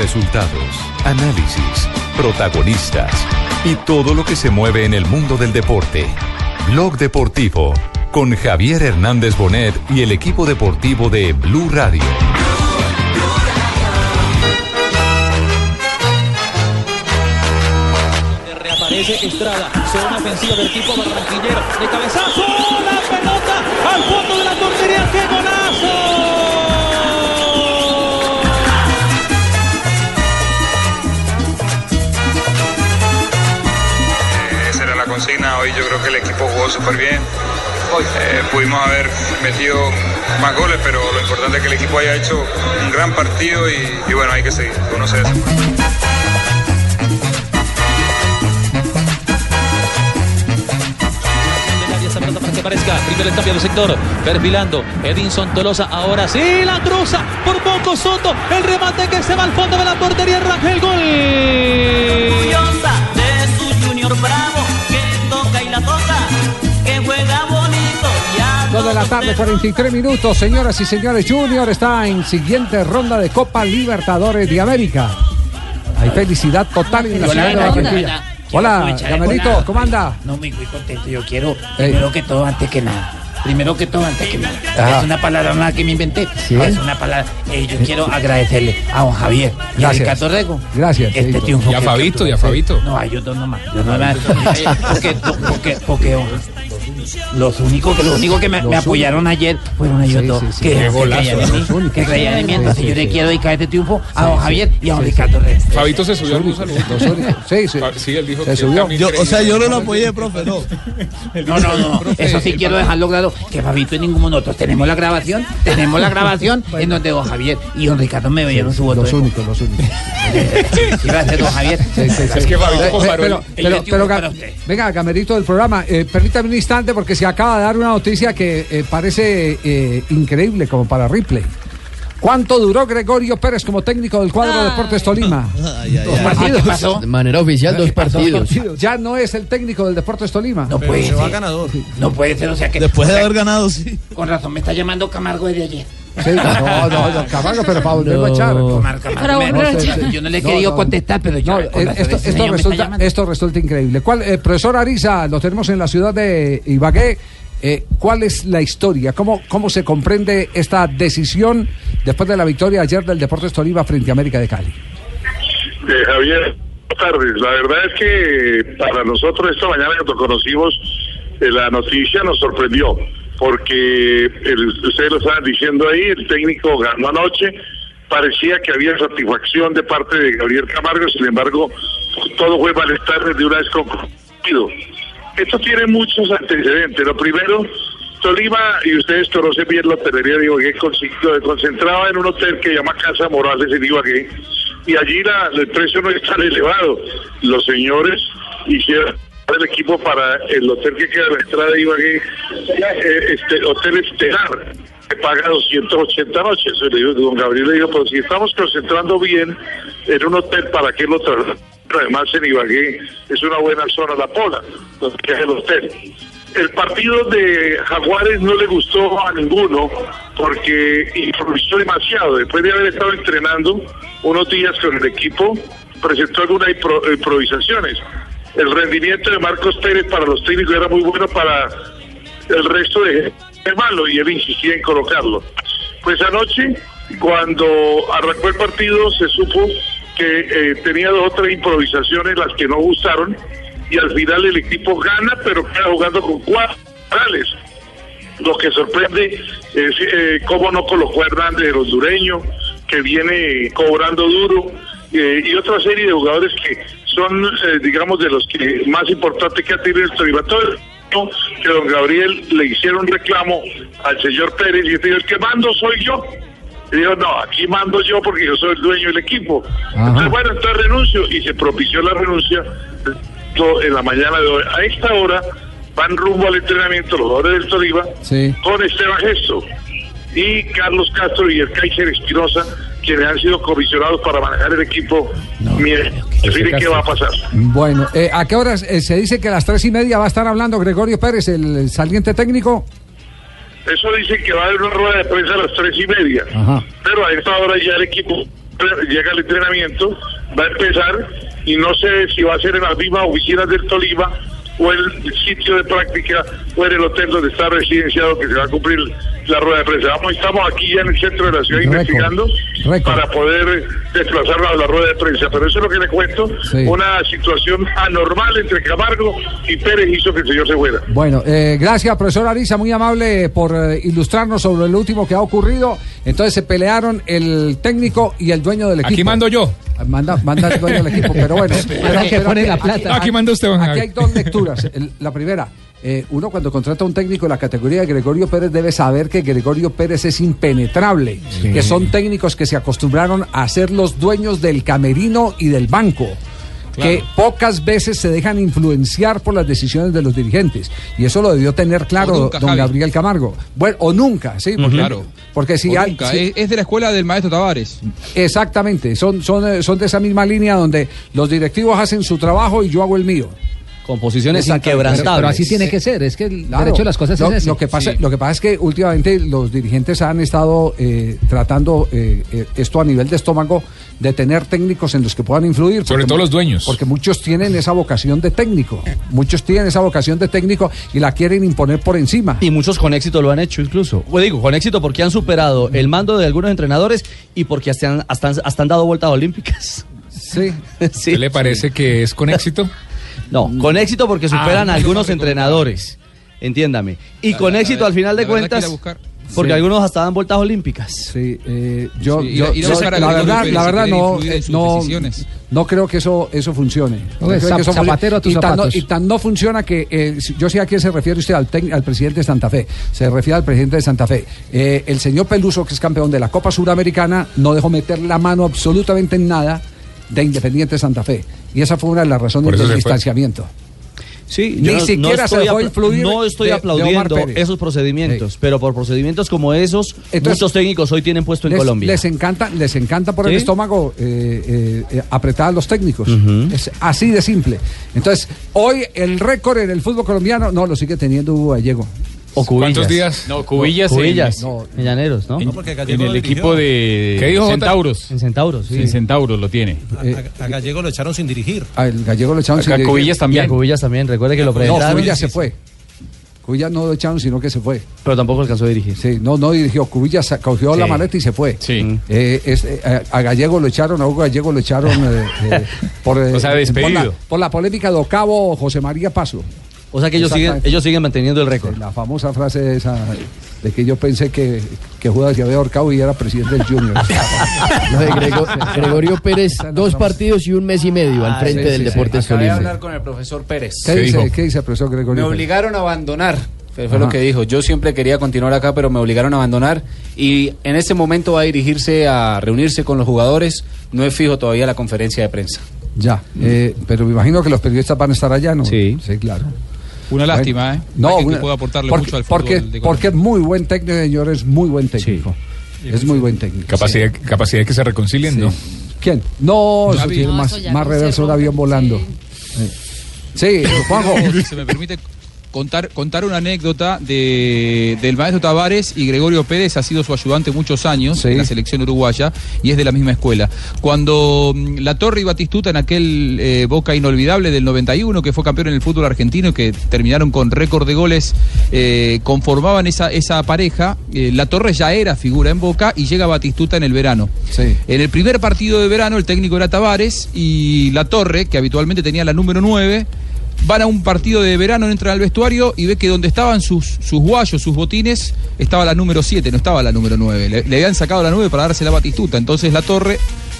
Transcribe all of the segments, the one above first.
Resultados, análisis, protagonistas y todo lo que se mueve en el mundo del deporte. Blog Deportivo con Javier Hernández Bonet y el equipo deportivo de Blue Radio. Reaparece Estrada, zona ofensiva del equipo barranquillero, de cabezazo, la pelota al fondo de la portería, ¡qué golazo! Hoy yo creo que el equipo jugó súper bien. Eh, pudimos haber metido más goles, pero lo importante es que el equipo haya hecho un gran partido y, bueno, hay que seguir. Uno se aparezca. Primero el cambio de sector. Perfilando. Edinson Tolosa. Ahora sí. La cruza. Por poco Soto. El remate que se va al fondo de la portería. Arranca el gol. De 2 de la tarde, 43 minutos. Señoras y señores, Junior está en siguiente ronda de Copa Libertadores de América. Hay felicidad total en la ciudad de Barranquilla. Hola, Gamelito, ¿cómo anda? No, muy, muy contento. Yo quiero, eh. primero que todo, antes que nada. Primero que todo, antes que nada. Es una palabra más que me inventé. ¿Sí? Es una palabra. Eh, yo eh. quiero agradecerle a don Javier y Gracias. a Ricardo Rego. Gracias. Este triunfo. Y a Fabito, y a Fabito. No, a ellos dos nomás. Yo no, porque, porque, porque, porque los únicos que, los únicos que me, me apoyaron ayer fueron ellos Sí, dos. sí, sí. Que, Qué que golazo, creían en los mí, que creían en mí. Entonces sí, yo le sí. quiero dedicar este triunfo a don Javier y a don sí, Ricardo Rego. Fabito se subió al únicos. Sí, sí. Sí, él dijo Se que subió. o sea, yo no lo apoyé, profe, no. No, no, no. Eso sí quiero dejarlo claro. Que Fabito y ninguno de nosotros tenemos la grabación. Tenemos la grabación en donde don Javier y don Ricardo me dieron su voto. Los únicos, los únicos. Ser don Javier. Es que Fabito comparó pero, el- el pero, 21 pero, para Ga- usted. venga, Gamerito del programa, eh, permítame un instante porque se acaba de dar una noticia que eh, parece eh, increíble como para Ripley. ¿Cuánto duró Gregorio Pérez como técnico del cuadro de Deportes Tolima? Ay, ay, Dos ay. partidos. ¿Qué pasó? De manera oficial, dos partidos. Ya no es el técnico del Deportes Tolima. No Pero puede se va ser. ganador. No puede ser. O sea que. Después de haber ganado, sí. Con razón, me está llamando Camargo desde ayer. Sí, no, no, no, Camargo, pero para volverlo a echar. Yo no le he querido no. contestar, pero yo. Esto, resulta, esto resulta increíble. ¿Cuál, eh, profesor Ariza, lo tenemos en la ciudad de Ibagué. eh, ¿Cuál es la historia? ¿Cómo, ¿Cómo se comprende esta decisión después de la victoria ayer del Deportes Tolima frente a América de Cali? Eh, Javier, buenas tardes. La verdad es que para nosotros esta mañana cuando conocimos eh, la noticia nos sorprendió, porque ustedes lo estaban diciendo ahí, el técnico ganó anoche, parecía que había satisfacción de parte de Gabriel Camargo, sin embargo, todo fue malestar de una vez concluido. Esto tiene muchos antecedentes. Lo primero, Tolima, y ustedes conocen bien la hotelería de Ibagué, concentraba en un hotel que llama Casa Morales en Ibagué, y allí la, el precio no es tan elevado. Los señores hicieron el equipo para el hotel que queda a la entrada de Ibagué, eh, este hotel estelar, que paga 280 noches. Le digo, don Gabriel le dijo, pero si estamos concentrando bien en un hotel, ¿para qué lo trasladamos? Además en Ibagué es una buena zona la pola, donde queda el hotel. El partido de Jaguares no le gustó a ninguno porque improvisó demasiado. Después de haber estado entrenando unos días con el equipo, presentó algunas impro- improvisaciones. El rendimiento de Marcos Pérez para los técnicos era muy bueno para el resto de es malo y él insistía en colocarlo. Pues anoche, cuando arrancó el partido, se supo que eh, tenía dos o tres improvisaciones las que no gustaron y al final el equipo gana, pero queda jugando con cuatro centrales. Lo que sorprende es eh, cómo no colocó a Hernández el hondureño, que viene cobrando duro, eh, y otra serie de jugadores que son, eh, digamos, de los que más importantes que ha tenido el Tolima. Todo el tiempo que don Gabriel le hicieron reclamo al señor Pérez y dijo, el que mando soy yo. Y dijo, no, aquí mando yo porque yo soy el dueño del equipo. Entonces, bueno, entonces renuncio y se propició la renuncia en la mañana de hoy. A esta hora van rumbo al entrenamiento los jugadores del Tolima Sí. con Esteban Gesto y Carlos Castro y el Kaiser Espinosa, quienes han sido comisionados para manejar el equipo. Miren, miren qué va a pasar. Bueno, eh, ¿a qué horas eh, se dice que a las tres y media va a estar hablando Gregorio Pérez, el saliente técnico? Eso dice que va a haber una rueda de prensa a las tres y media. Ajá. Pero a esta hora ya el equipo llega el entrenamiento, va a empezar y no sé si va a ser en las mismas oficinas del Tolima o el sitio de práctica o en el hotel donde está residenciado que se va a cumplir la rueda de prensa. Vamos, estamos aquí ya en el centro de la ciudad investigando para poder desplazarnos a la rueda de prensa. Pero eso es lo que le cuento, Sí. una situación anormal entre Camargo y Pérez hizo que el señor se fuera. Bueno, eh, gracias, profesor Ariza, muy amable por eh, ilustrarnos sobre lo último que ha ocurrido. Entonces se pelearon el técnico y el dueño del equipo. Aquí mando yo. Manda, manda el dueño del equipo, pero bueno. pero- que pero pone aquí- la plata. Aquí manda usted, Aquí hay dos lecturas. El- la primera, eh, uno cuando contrata a un técnico de la categoría de Gregorio Pérez debe saber que Gregorio Pérez es impenetrable, que son técnicos que se acostumbraron a ser los dueños del camerino y del banco. Que pocas veces se dejan influenciar por las decisiones de los dirigentes. Y eso lo debió tener claro nunca, don Javi. Gabriel Camargo. Bueno, o nunca, sí. Porque, Claro. porque si hay. nunca, si- es, es de la escuela del maestro Tavares. Exactamente, son, son, eh, son de esa misma línea donde los directivos hacen su trabajo y yo hago el mío. Con posiciones Exactamente. inquebrantables. Pero, pero así tiene que ser, es que el Claro. derecho de las cosas lo, es ese. lo que pasa, Sí. lo que pasa es que últimamente los dirigentes han estado eh, tratando eh, eh, esto a nivel de estómago de tener técnicos en los que puedan influir. Sobre porque todo los dueños. Porque muchos tienen esa vocación de técnico. Muchos tienen esa vocación de técnico y la quieren imponer por encima. Y muchos con éxito lo han hecho incluso. O digo, con éxito porque han superado el mando de algunos entrenadores y porque hasta han, hasta, han- hasta han dado vueltas olímpicas. Sí. Sí. ¿Qué le parece que es con éxito? No, con éxito porque superan Ah, a algunos no, entrenadores. Entiéndame. Y La- con la- éxito al final de cuentas, porque Sí. algunos hasta dan vueltas olímpicas. Sí, eh, yo, Sí, yo- la verdad, la verdad no, eh, no, decisiones. no creo que eso, eso funcione. No Oye, creo que eso zap- zapatero a tus y tan, no, zapatos. y tan no funciona que, eh, yo sé a quién se refiere usted, al, tec- al presidente de Santa Fe, se refiere al presidente de Santa Fe. Eh, el señor Peluso, que es campeón de la Copa Suramericana, no dejó meter la mano absolutamente en nada de Independiente Santa Fe. Y esa fue una de las razones del distanciamiento. Sí, Ni yo no- siquiera se estoy dejó influir No estoy de- aplaudiendo esos procedimientos, Sí. pero por procedimientos como esos, Entonces, muchos técnicos hoy tienen puesto en les, Colombia. les encanta, les encanta por el estómago eh, eh, eh, apretar a los técnicos. Es así de simple. Entonces, hoy el récord en el fútbol colombiano no lo sigue teniendo Hugo Gallego. O cubillas. ¿Cuántos días? No, Cubillas, en- Cubillas, No. en Llaneros, ¿no? en, en el equipo de ¿Qué dijo? Centauros. En Centauros, sí. En Centauros lo tiene. A, a Gallego lo echaron sin dirigir. Al Gallego lo echaron Acá sin Cubillas Y a también. Cubillas también, recuerde que lo No, presentaron, Cubillas se fue. Cubillas no lo echaron, sino que se fue. pero tampoco alcanzó a dirigir. Sí, no, no dirigió. Cubillas cogió la maleta y se fue. Sí. Eh, es- eh, a a Gallego lo echaron, a Hugo Gallego lo echaron eh, eh, por, eh, O sea, por, la, despedido. por la polémica de Ocavo José María Paso. O sea que ellos siguen, ellos siguen manteniendo el récord. La famosa frase esa de que yo pensé que, que Judas se había ahorcado y era presidente del Junior. Lo de Grego- Gregorio Pérez, dos partidos y un mes y medio al frente sí, del sí, sí. Deportes Acabé de Tolima. hablar con el profesor Pérez. ¿Qué, ¿Qué dice, dijo? ¿Qué dice el profesor Gregorio? Me Pérez? obligaron a abandonar. Fue, fue Ajá. lo que dijo. Yo siempre quería continuar acá, pero me obligaron a abandonar. Y en este momento va a dirigirse a reunirse con los jugadores. No es fijo todavía la conferencia de prensa. Ya, eh, pero me imagino que los periodistas van a estar allá, ¿no? Sí. Sí, claro. Una lástima, ¿eh? No, una- que pueda aportarle porque, mucho al fútbol porque, de porque es muy buen técnico, señor, es muy buen técnico. Es muy buen técnico. Capacidad, capacidad de que se reconcilien, ¿no? ¿Quién? No, eso Gaby. tiene No, más, eso ya más no se reverso un avión volando. Sí, sí Juanjo. Se me permite contar, contar una anécdota de, del maestro Tavares y Gregorio Pérez ha sido su ayudante muchos años en la selección uruguaya y es de la misma escuela. Cuando mm, La Torre y Batistuta en aquel eh, Boca inolvidable del 91 que fue campeón en el fútbol argentino y que terminaron con récord de goles, eh, conformaban esa, esa pareja, eh, La Torre ya era figura en Boca y llega Batistuta en el verano. En el primer partido de verano el técnico era Tavares y La Torre, que habitualmente tenía la número 9, van a un partido de verano, entran al vestuario y ve que donde estaban sus, sus guayos, sus botines, estaba la número 7, no estaba la número 9. Le, habían sacado la 9 para darse la batistuta. Entonces la torre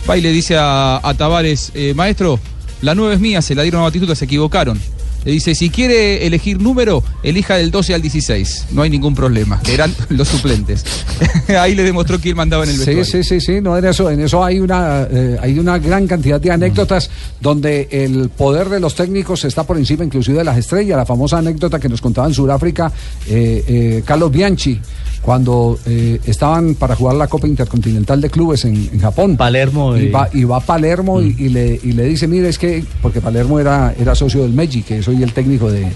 va y le dice a, a Tavares, eh, maestro, la 9 es mía, se la dieron a batistuta, se equivocaron. Le dice, si quiere elegir número, elija del 12 al 16. No hay ningún problema, que eran los suplentes. Ahí le demostró que él mandaba en el Sí, vestuario. sí, sí, sí, no en eso, en eso hay una eh, hay una gran cantidad de anécdotas donde el poder de los técnicos está por encima inclusive de las estrellas. La famosa anécdota que nos contaba en Sudáfrica eh, eh, Carlos Bianchi cuando eh, estaban para jugar la Copa Intercontinental de Clubes en, en Japón. Palermo Y y- va, y va a Palermo y, y le, y le dice, mire, es que, porque Palermo era, era socio del Meiji, que soy el técnico de,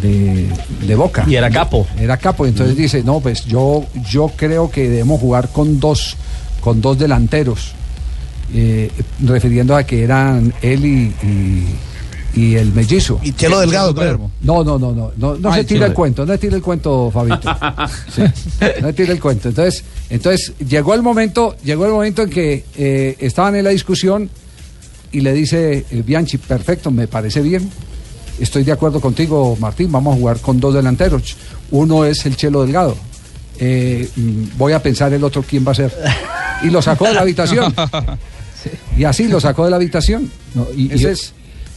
de, de Boca. Y era capo. Era capo, entonces dice, no, pues yo, yo creo que debemos jugar con dos, con dos delanteros. eh, refiriendo a que eran él y, y- y el mellizo. Y Chelo Delgado, creo. No, no, no, no, no, no Ay, se tira el cuento, no se tira el cuento, Fabito. Sí, no se tira el cuento. Entonces, entonces llegó el momento, llegó el momento en que eh, estaban en la discusión y le dice eh, Bianchi, perfecto, me parece bien. Estoy de acuerdo contigo, Martín. Vamos a jugar con dos delanteros. Uno es el Chelo Delgado. Eh, mm, voy a pensar el otro quién va a ser. Y lo sacó de la habitación. Y así lo sacó de la habitación. y- Ese es-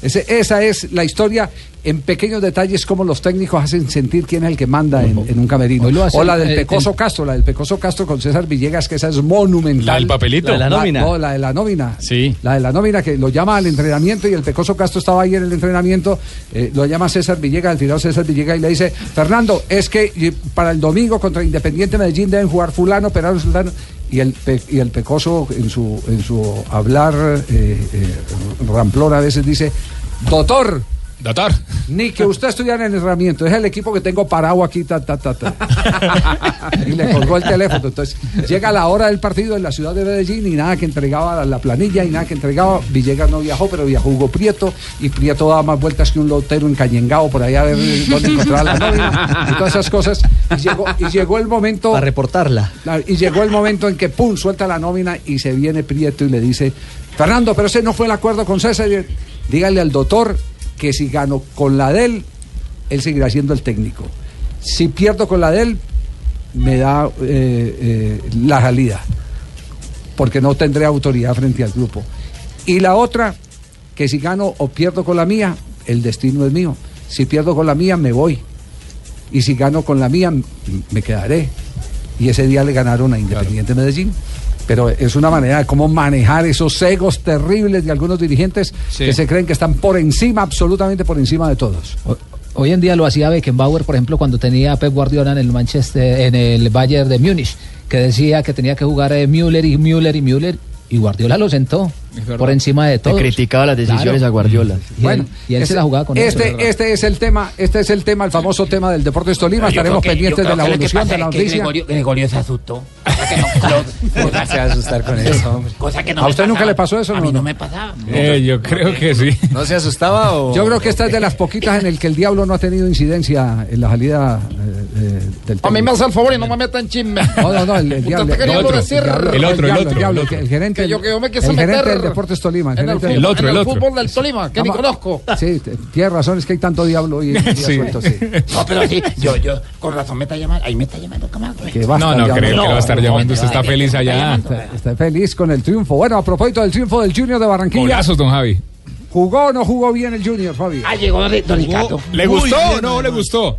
ese- esa es la historia en pequeños detalles como los técnicos hacen sentir quién es el que manda en, en un camerino. Hoy lo hace o la del el- Pecoso el- Castro, la del Pecoso Castro con César Villegas, que esa es monumental. La del papelito. La de la nómina. no, la de la nómina. Sí. La de la nómina que lo llama al entrenamiento y el Pecoso Castro estaba ahí en el entrenamiento, eh, lo llama César Villegas, al final César Villegas y le dice, Fernando, es que eh, para el domingo contra Independiente Medellín deben jugar fulano, perano, fulano. Y el, Pe- y el Pecoso en su, en su hablar eh, eh, ramplón a veces dice, doctor, Doctor. ni que usted estuviera en el entrenamiento, es el equipo que tengo parado aquí, ta, ta, ta, ta. y le colgó el teléfono. Entonces, llega la hora del partido en la ciudad de Medellín y nada que entregaba la planilla y nada que entregaba. Villegas no viajó, pero viajó Hugo Prieto y Prieto daba más vueltas que un lotero encañengado por allá a ver dónde encontraba la nómina y todas esas cosas. Y llegó, y llegó el momento. Para reportarla. Y llegó el momento en que pum, suelta la nómina y se viene Prieto y le dice, Fernando, pero ese no fue el acuerdo con César. Dígale al doctor que si gano con la de él, él seguirá siendo el técnico. Si pierdo con la de él, me da eh, eh, la salida, porque no tendré autoridad frente al grupo. Y la otra, que si gano o pierdo con la mía, el destino es mío. Si pierdo con la mía, me voy. Y si gano con la mía, me quedaré. Y ese día le ganaron a Independiente Medellín. Pero es una manera de cómo manejar esos egos terribles de algunos dirigentes Sí. que se creen que están por encima, absolutamente por encima de todos. Hoy en día lo hacía Beckenbauer, por ejemplo, cuando tenía a Pep Guardiola en el Manchester, en el Bayern de Múnich, que decía que tenía que jugar eh, Müller y Müller y Müller, y Guardiola lo sentó. Por encima de todo. criticaba las decisiones a Guardiola. Y él, y él se la jugaba con este, eso. este es el tema, este es el tema, el famoso tema del Deportes Tolima. Estaremos que- pendientes de la evolución de la es que noticia. Gregorio, Gregorio se asustó. Cosa que no, ¿Cómo se va a asustar con eso, hombre? Cosa que no ¿A usted nunca le pasó eso? A mí no me pasaba. Eh, yo creo que sí. ¿No se asustaba o...? Yo creo que esta es de las poquitas en el que el diablo no ha tenido incidencia en la salida eh, eh, del A mí me hace el favor y no me meta en chisme. No, no, no, el, diablo. el otro, el otro, el gerente, Que yo- que yo me quise el gerente meter del Deportes Tolima. En el, fútbol, del- en el fútbol del Tolima, que ni conozco. Sí, t- tiene razón, es que hay tanto diablo y, y Sí. suelto, sí. No, pero sí, yo, yo, con razón me está llamando. Ahí me está llamando Camargo. Que va a No, estar no llamando. creo que lo va a estar llamando. Usted está feliz allá. Está feliz con el triunfo. Bueno, a propósito del triunfo del Junior de Barranquilla. Golazos, don Javi. ¿Jugó o no jugó bien el Junior, Fabio? Ah, llegó Don Ricardo. ¿Le gustó o no le gustó?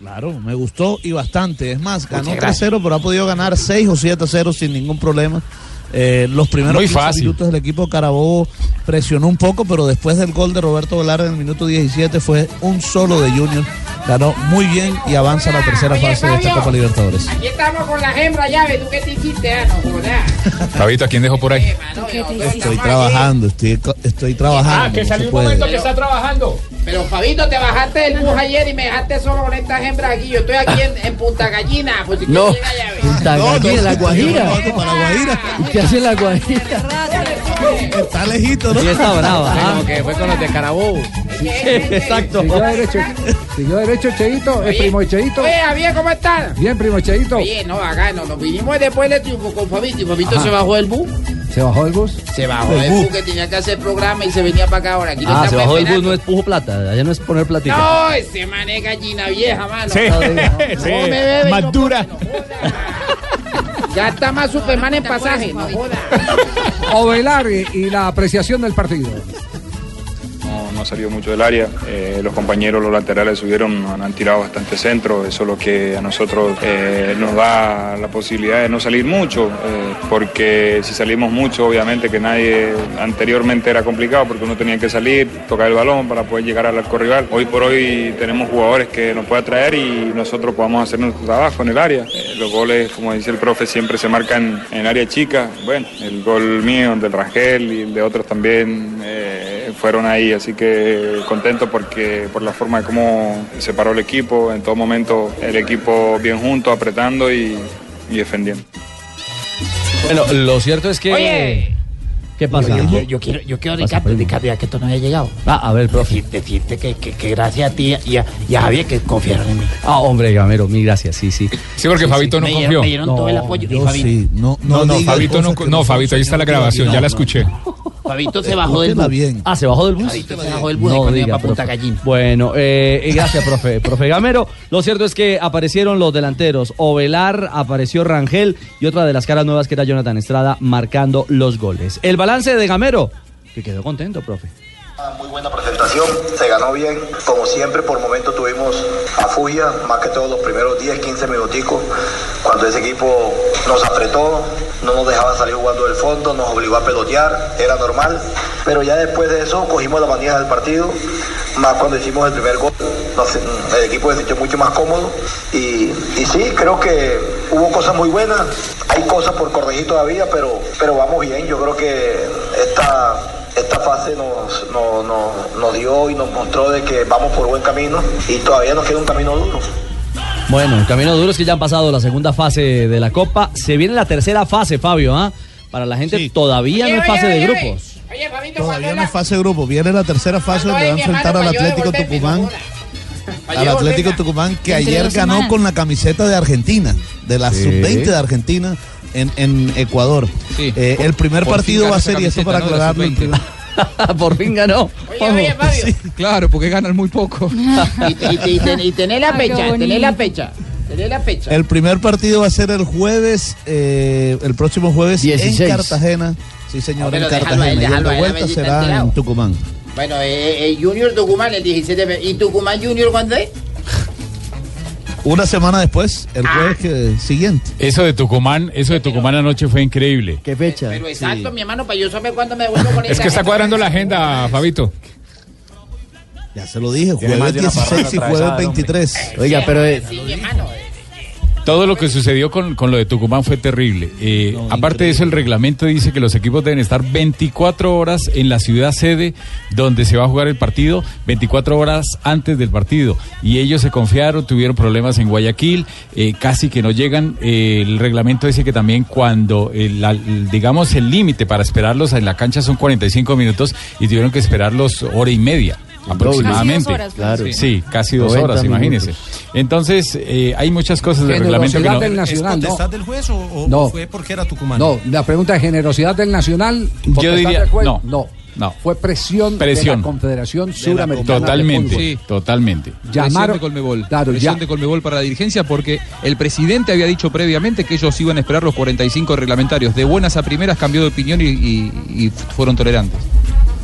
Claro, me gustó y bastante. Es más, ganó Muchas 3-0, pero ha podido ganar 6 o 7-0 sin ningún problema. Eh, los primeros Muy 15 fácil. minutos del equipo Carabobo presionó un poco, pero después del gol de Roberto Velar en el minuto 17 fue un solo de Junior. Ganó muy bien y avanza a la tercera Oye, fase de esta. Copa Libertadores. Aquí estamos con la hembra llave. ¿Tú qué te hiciste? Ah. Fabito, ¿a quién dejó por ahí? Estoy trabajando, estoy, estoy trabajando. no se puede. que está trabajando. Pero Fabito, te bajaste del bus ayer y me dejaste solo con estas hembras aquí. Yo estoy aquí en, en Punta Gallina. Pues si No. Punta No, no, Gallina, la Guajira. me bajo para Guajira. ¿Y qué hace la Guajira? Está lejito, ¿no? Sí, está brava. Sí, ¿ah? como que fue con los de Carabobo. Exacto. Siguió derecho, siguió derecho Cheito, es primo Cheito. Oye, Javier, ¿cómo estás? Bien, primo Cheito. Oye, no, acá no, nos vinimos después del triunfo con Fabito y Fabito Ajá. se bajó del bus. ¿Se bajó del bus? Se bajó Del bus. que tenía que hacer programa y se venía para acá ahora. Aquí Ah, se bajó del bus, no es pujo plata. Allá no es poner platica. No, ese man es gallina vieja, mano. Sí, No, sí. me bebe Más no dura. Ya está más Superman en pasaje, no joda. Ovelar y, y la apreciación del partido. No, no salió mucho del área. Eh, los compañeros, los laterales subieron, han, tirado bastante centro. Eso es lo que a nosotros eh, nos da la posibilidad de no salir mucho. eh, porque si salimos mucho, obviamente que nadie anteriormente era complicado porque uno tenía que salir, tocar el balón para poder llegar al arco rival. Hoy por hoy tenemos jugadores que nos pueden atraer y nosotros podamos hacer nuestro trabajo en el área. Los goles, como dice el profe, siempre se marcan en el área chica. Bueno, el gol mío, el del Rangel y el de otros también. Fueron ahí, así que contento porque por la forma de cómo se paró el equipo, en todo momento el equipo bien junto, apretando y, y defendiendo. Bueno, lo cierto es que. Oye, ¿Qué pasa? Yo, yo quiero, yo quiero Ricardo, Ricardo, ya que esto no había llegado. Ah, a ver, profe. Decir- decirte que, que, que gracias a ti y a, y a Javier que confiaron en mí. Ah, hombre, Gamero, mil gracias, sí, sí. Sí, porque Fabito no me dieron- confió. me dieron todo el apoyo. Y Fabito, sí, no, No, no, Fabito no, no, son Fabito, ahí está la grabación, ya la no. escuché. Fabito se bajó del bus. bien. Ah, ¿se bajó del bus? Fabito se bajó del bus y cuando iba para Punta. Bueno, eh, y gracias, profe, profe Gamero. Lo cierto es que aparecieron los delanteros. Ovelar, apareció Rangel y otra de las caras nuevas que era Jonathan Estrada marcando los goles. El balance de Gamero, que quedó contento, profe. Muy buena presentación, se ganó bien. Como siempre, por momentos tuvimos a furia, más que todos los primeros 10, 15 minuticos, cuando ese equipo nos apretó, no nos dejaba salir jugando del fondo, nos obligó a pelotear, era normal. Pero ya después de eso cogimos la manía del partido, más cuando hicimos el primer gol, nos- el equipo se sintió mucho más cómodo. Y, y sí, creo que hubo cosas muy buenas, hay cosas por corregir todavía, pero, pero vamos bien. Yo creo que esta esta fase nos, no- no- nos dio y nos mostró de que vamos por buen camino y todavía nos queda un camino duro. Bueno, el camino duro es que ya han pasado la segunda fase de la Copa. Se viene la tercera fase, Fabio, ¿ah? Para la gente todavía no es fase de grupos. Oye, Fabito, Todavía no es fase de grupo. Viene la tercera fase donde va a enfrentar al Atlético Tucumán. Al Atlético Tucumán que ayer ganó semanas. con la camiseta de Argentina, de la Sí. sub-20 de Argentina en, en Ecuador. Sí. Eh, Por- el primer partido va a ser, y esto para la aclararlo, el sub-20. primer- Por fin ganó. Oye, oye, Fabio. Claro, porque ganan muy poco. Y, y, y, ten- y tenés la qué fecha, tenés la bonito. fecha. La el primer partido va a ser el jueves, eh, el próximo jueves 16. en Cartagena. Sí, señor, Pero en él, Cartagena. Y el déjalo a de él, a ver vuelta será enterado. en Tucumán. Bueno, eh, eh, Junior Tucumán el 17 de fe- ¿Y Tucumán Junior cuándo es? Una semana después, el Ah. jueves que- siguiente. Eso de Tucumán, eso de Tucumán anoche fue increíble. ¿Qué fecha? Pero exacto, mi hermano, para yo saber cuándo me vuelvo con Es que está cuadrando la agenda, Fabito. Ya se lo dije, jueves de una 16 y jueves atravesada, 23. Oiga, pero eh, Sí, mi hermano. eh. Todo lo que sucedió con, con lo de Tucumán fue terrible. Eh, aparte de eso, el reglamento dice que los equipos deben estar 24 horas en la ciudad sede donde se va a jugar el partido, 24 horas antes del partido. Y ellos se confiaron, tuvieron problemas en Guayaquil, eh, casi que no llegan. Eh, el reglamento dice que también cuando, el, la- el- digamos, el límite para esperarlos en la cancha son 45 minutos y tuvieron que esperarlos hora y media. Aproximadamente. Casi dos horas, Claro. Sí, casi dos 90 horas, imagínense. minutos. Entonces, eh, hay muchas cosas del reglamento que Generosidad no. del ¿Es Nacional, potestad no. del juez o, o No. fue porque era Tucumán? No, la pregunta de generosidad del Nacional. potestad diría, del juez, no. no. No. Fue presión, de Presión. la Confederación Suramericana de Totalmente. Sí. totalmente. Presión Llamaron- de Colmebol. Claro, Presión ya- de Colmebol para la dirigencia porque el presidente había dicho previamente que ellos iban a esperar los 45 reglamentarios. De buenas a primeras cambió de opinión y, y- y fueron tolerantes.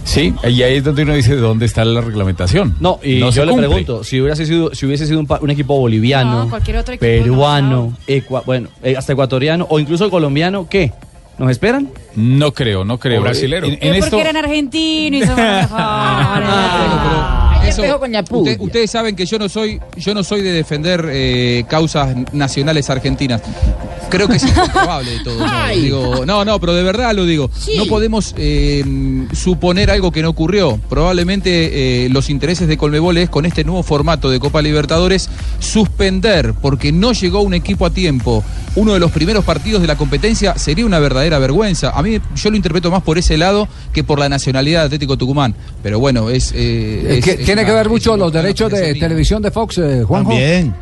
Sí, y ahí es donde uno dice dónde está la reglamentación. No, y No yo le cumple. pregunto, si hubiese sido, si hubiese sido un, pa- un equipo boliviano, No, cualquier otro equipo peruano, ecua- bueno, eh, hasta ecuatoriano o incluso colombiano, ¿qué? ¿Nos esperan? No creo, no creo. O brasilero. En, en Es esto, porque eran argentinos y mejores. Eso- usted- ustedes saben que yo no soy, yo no soy de defender eh, causas nacionales argentinas. Creo que es improbable de todo. ¿no? Digo, no, no, pero de verdad lo digo. Sí. No podemos eh, suponer algo que no ocurrió. Probablemente eh, los intereses de Colmebol es con este nuevo formato de Copa Libertadores suspender porque no llegó un equipo a tiempo. Uno de los primeros partidos de la competencia sería una verdadera vergüenza. A mí yo lo interpreto más por ese lado que por la nacionalidad de Atlético Tucumán. Pero bueno, es... eh, es- que- es tiene que ver mucho los derechos de televisión de Fox, eh, Juanjo. También.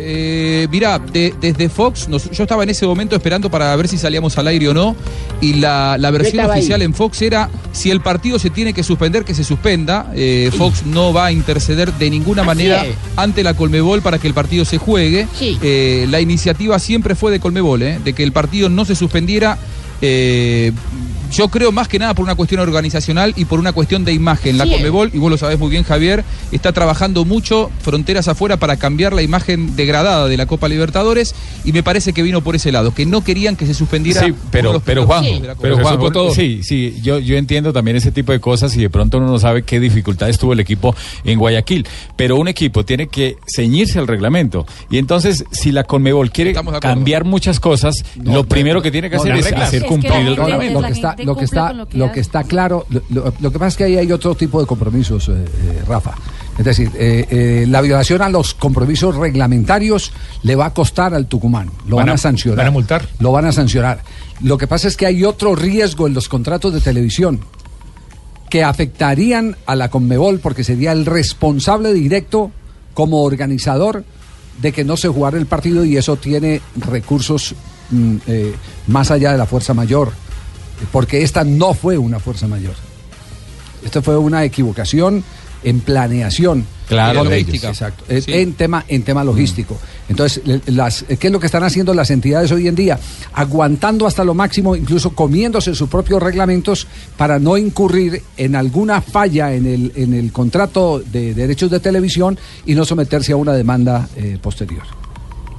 Eh, mirá, de- desde Fox, nos- yo estaba en ese momento esperando para ver si salíamos al aire o no, y la, la versión ahí. oficial en Fox era, si el partido se tiene que suspender, que se suspenda, Eh, Fox no va a interceder de ninguna Así manera es. ante la Colmebol para que el partido se juegue. Sí. Eh, la iniciativa siempre fue de Colmebol, eh, de que el partido no se suspendiera. Yo creo más que nada por una cuestión organizacional y por una cuestión de imagen. La Sí. Colmebol, y vos lo sabés muy bien, Javier, está trabajando mucho fronteras afuera para cambiar la imagen degradada de la Copa Libertadores y me parece que vino por ese lado, que no querían que se suspendiera. Sí, pero, los pero Juan, Copa. pero Juan, supo todo. sí, sí, yo, yo entiendo también ese tipo de cosas y de pronto uno no sabe qué dificultades tuvo el equipo en Guayaquil, pero un equipo tiene que ceñirse al reglamento y entonces si la Conmebol quiere cambiar muchas cosas, lo primero que tiene que no, hacer es reglas. hacer Es que cumplir el reglamento. lo la que está, lo que está, con lo que lo hace. que está claro, lo, lo- lo que pasa es que ahí hay otro tipo de compromisos, eh, eh, Rafa. Es decir, eh, eh, la violación a los compromisos reglamentarios le va a costar al Tucumán. Lo van, Van a- a sancionar. van a multar. Lo van a sancionar. Lo que pasa es que hay otro riesgo en los contratos de televisión que afectarían a la Conmebol porque sería el responsable directo como organizador de que no se jugara el partido y eso tiene recursos mm, eh, más allá de la fuerza mayor, porque esta no fue una fuerza mayor. Esto fue una equivocación en planeación. Claro, logística. Exacto. eh, En tema, en tema logístico. Entonces, las, ¿qué es lo que están haciendo las entidades hoy en día? Aguantando hasta lo máximo, incluso comiéndose sus propios reglamentos para no incurrir en alguna falla en el, en el contrato de derechos de televisión y no someterse a una demanda eh, posterior.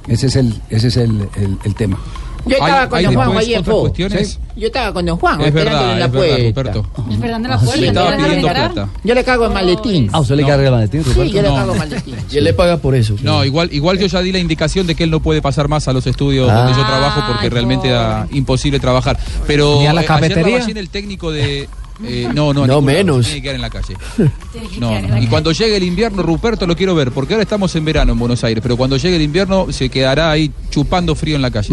Ese es el, ese es el, el- el tema. Yo estaba con don Juan ayer, po. cuestiones? Yo estaba con don Juan, Es esperándole verdad, en la es verdad, puerta. Esperando la Sí, puerta. Yo le cago el maletín. Ah, usted le carga el maletín, Sí, yo le cago el maletín. Y él le paga por eso. No, igual, igual yo ya di la indicación de que él no puede pasar más a los estudios donde yo trabajo porque realmente era imposible trabajar. Pero ¿Ni a la eh, ayer cafetería? El técnico de... eh, no, no, No, menos. Tiene que quedar en la calle. No, no. Y cuando llegue el invierno, Ruperto lo quiero ver, porque ahora estamos en verano en Buenos Aires, pero cuando llegue el invierno se quedará ahí chupando frío en la calle.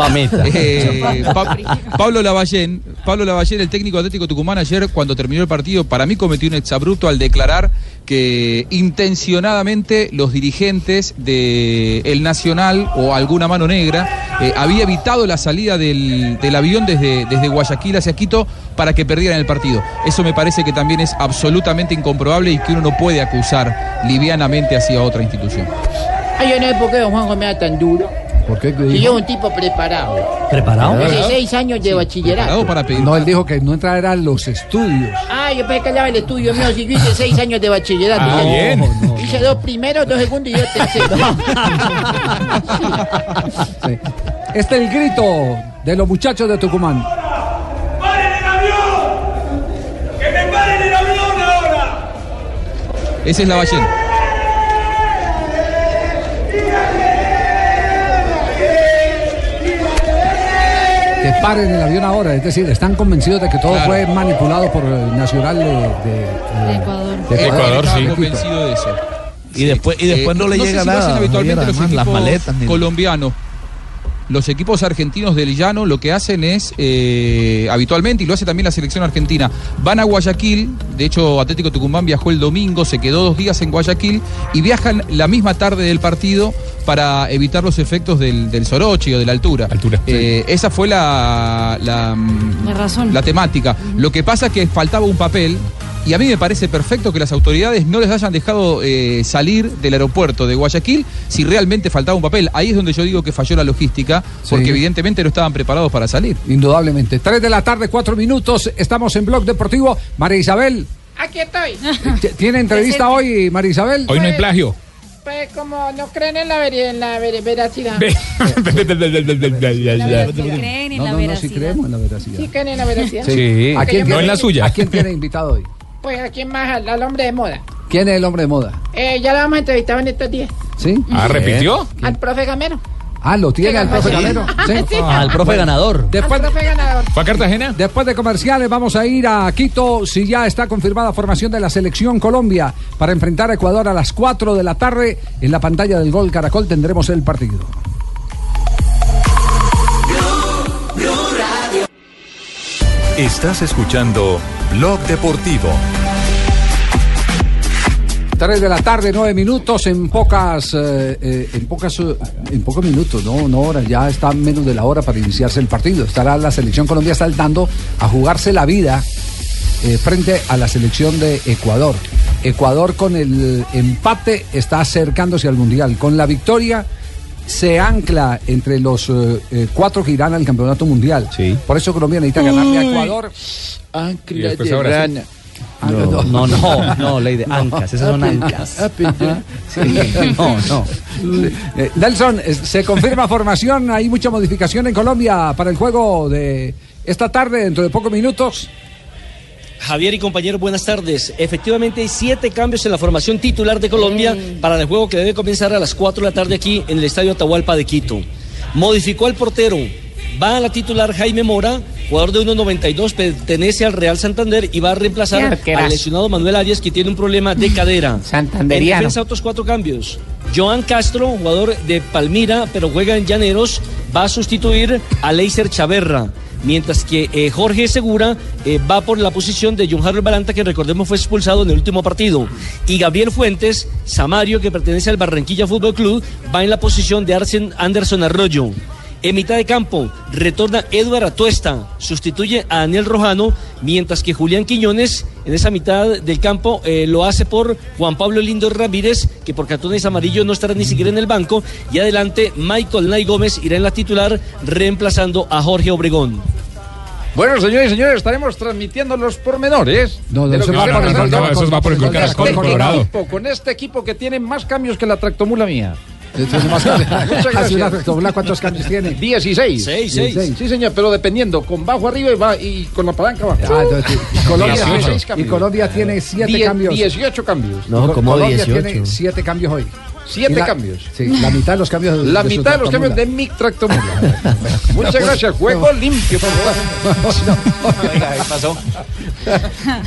Eh, Pa- Pablo Lavallén, Pablo Lavallén, el técnico atlético Tucumán, ayer cuando terminó el partido, para mí cometió un exabrupto al declarar que intencionadamente los dirigentes de el Nacional o alguna mano negra eh, había evitado la salida del, avión desde, desde Guayaquil hacia Quito para que perdieran el partido. Eso me parece que también es absolutamente incomprobable y que uno no puede acusar livianamente hacia otra institución. Ay, yo no sé me da tan duro. ¿Por qué? Yo un tipo preparado. ¿Preparado? 16 años de bachillerato. No, él dijo que no entrara a los estudios. Ah, yo pensé que hablaba el estudio mío. Si yo hice 6 años de bachillerato. Ah, Hice- bien. Hice dos primeros, dos segundos y dos terceros. Sí. Este es el grito de los muchachos de Tucumán. ¡Que me paren el avión ahora! Ese es Lavallén. Que paren el avión ahora. Es decir, están convencidos de que todo fue manipulado por el Nacional de, de, Ecuador. de Ecuador, de sí. Convencido de eso. Y después, y después no le sé llega si habitualmente Javier, los además, las maletas. colombianos. Los equipos argentinos del llano lo que hacen es, eh, habitualmente, y lo hace también la selección argentina, van a Guayaquil, de hecho Atlético Tucumán viajó el domingo, se quedó dos días en Guayaquil, y viajan la misma tarde del partido para evitar los efectos del, del soroche o de la altura. Eh, esa fue la, la, mm, La razón. la temática. Lo que pasa es que faltaba un papel y a mí me parece perfecto que las autoridades no les hayan dejado eh, salir del aeropuerto de Guayaquil si realmente faltaba un papel. Ahí es donde yo digo que falló la logística porque evidentemente no estaban preparados para salir. Indudablemente. Tres de la tarde, cuatro minutos. Estamos en Blog Deportivo. María Isabel, Aquí estoy. ¿t- ¿tiene entrevista hoy, María Isabel? Hoy no hay plagio. Pues como no creen en la, en la veracidad. Creen en No, la no, no, sí veracidad. creemos en la veracidad. ¿Sí creen en la veracidad? Sí. ¿A quién, No en la suya. ¿A quién tiene invitado hoy? Pues a quién más, al, al hombre de moda. ¿Quién es el hombre de moda? Eh, ya lo vamos a entrevistar en estos días. ¿Sí? Ah, ¿repitió? Al profe Gamero. Ah, lo tiene al profe. Gamero. ¿Sí? Sí. Al profe ganador. Después, Al profe ganador. ¿Fue a Cartagena? Después de comerciales vamos a ir a Quito si ya está confirmada formación de la selección Colombia para enfrentar a Ecuador a las 4 de la tarde. En la pantalla del Gol Caracol tendremos el partido. Estás escuchando Blog Deportivo. 3 de la tarde, 9 minutos en pocas, eh, eh, en pocas, eh, en pocos minutos, no, no horas, ya está menos de la hora para iniciarse el partido. Estará la selección Colombia saltando a jugarse la vida frente a la selección de Ecuador. Ecuador con el empate está acercándose al mundial. Con la victoria se ancla entre los eh, eh, cuatro que irán al campeonato mundial. Por eso Colombia necesita ganarle a. Ecuador. Ancla de. Ah, No, no, no, no, ley de ancas, esas son ancas. Ah, perdón. Sí, no, no. Eh, Nelson, eh, se confirma formación, hay mucha modificación en Colombia para el juego de esta tarde, dentro de pocos minutos. Javier y compañeros, buenas tardes. Efectivamente hay siete cambios en la formación titular de Colombia para el juego que debe comenzar a las 4 de la tarde aquí en el Estadio Atahualpa de Quito. Modificó al portero. Va a la titular Jaime Mora jugador de 1.92, pertenece al Real Santander y va a reemplazar al lesionado Manuel Arias, que tiene un problema de cadera. Santanderiano. En defensa, otros cuatro cambios. Joan Castro, jugador de Palmira, pero juega en Llaneros, va a sustituir a Leiser Chaverra. Mientras que eh, Jorge Segura eh, va por la posición de John Harold Balanta, que recordemos fue expulsado en el último partido. Y Gabriel Fuentes, Samario, que pertenece al Barranquilla Fútbol Club, va en la posición de Arsen Anderson Arroyo. En mitad de campo retorna Eduard Atuesta, sustituye a Daniel Rojano, mientras que Julián Quiñones en esa mitad del campo eh, lo hace por Juan Pablo Lindo Ramírez, que por cartones amarillo no estará ni siquiera en el banco, y adelante Michael Nay Gómez irá en la titular reemplazando a Jorge Obregón. Bueno, señores y señores, estaremos transmitiendo los pormenores. No, eso va no, eso va por el Caracol, este Colorado. Con este equipo que tiene más cambios que la tractomula mía. Muchas Muchas gracias. gracias. ¿Cuántos cambios tiene? 16. Seis, seis. Sí, señor, pero dependiendo, con bajo arriba y, va, y con la palanca abajo. Ah, entonces, y Colombia, 18 tiene, y cambios. Colombia tiene siete Die- cambios. 18 cambios. No, Colombia tiene siete cambios hoy. Siete la- cambios. Sí, la mitad de los cambios. La su mitad de los cambios de mi tractomula. Muchas gracias. Juego limpio, por favor. ¿qué pasó?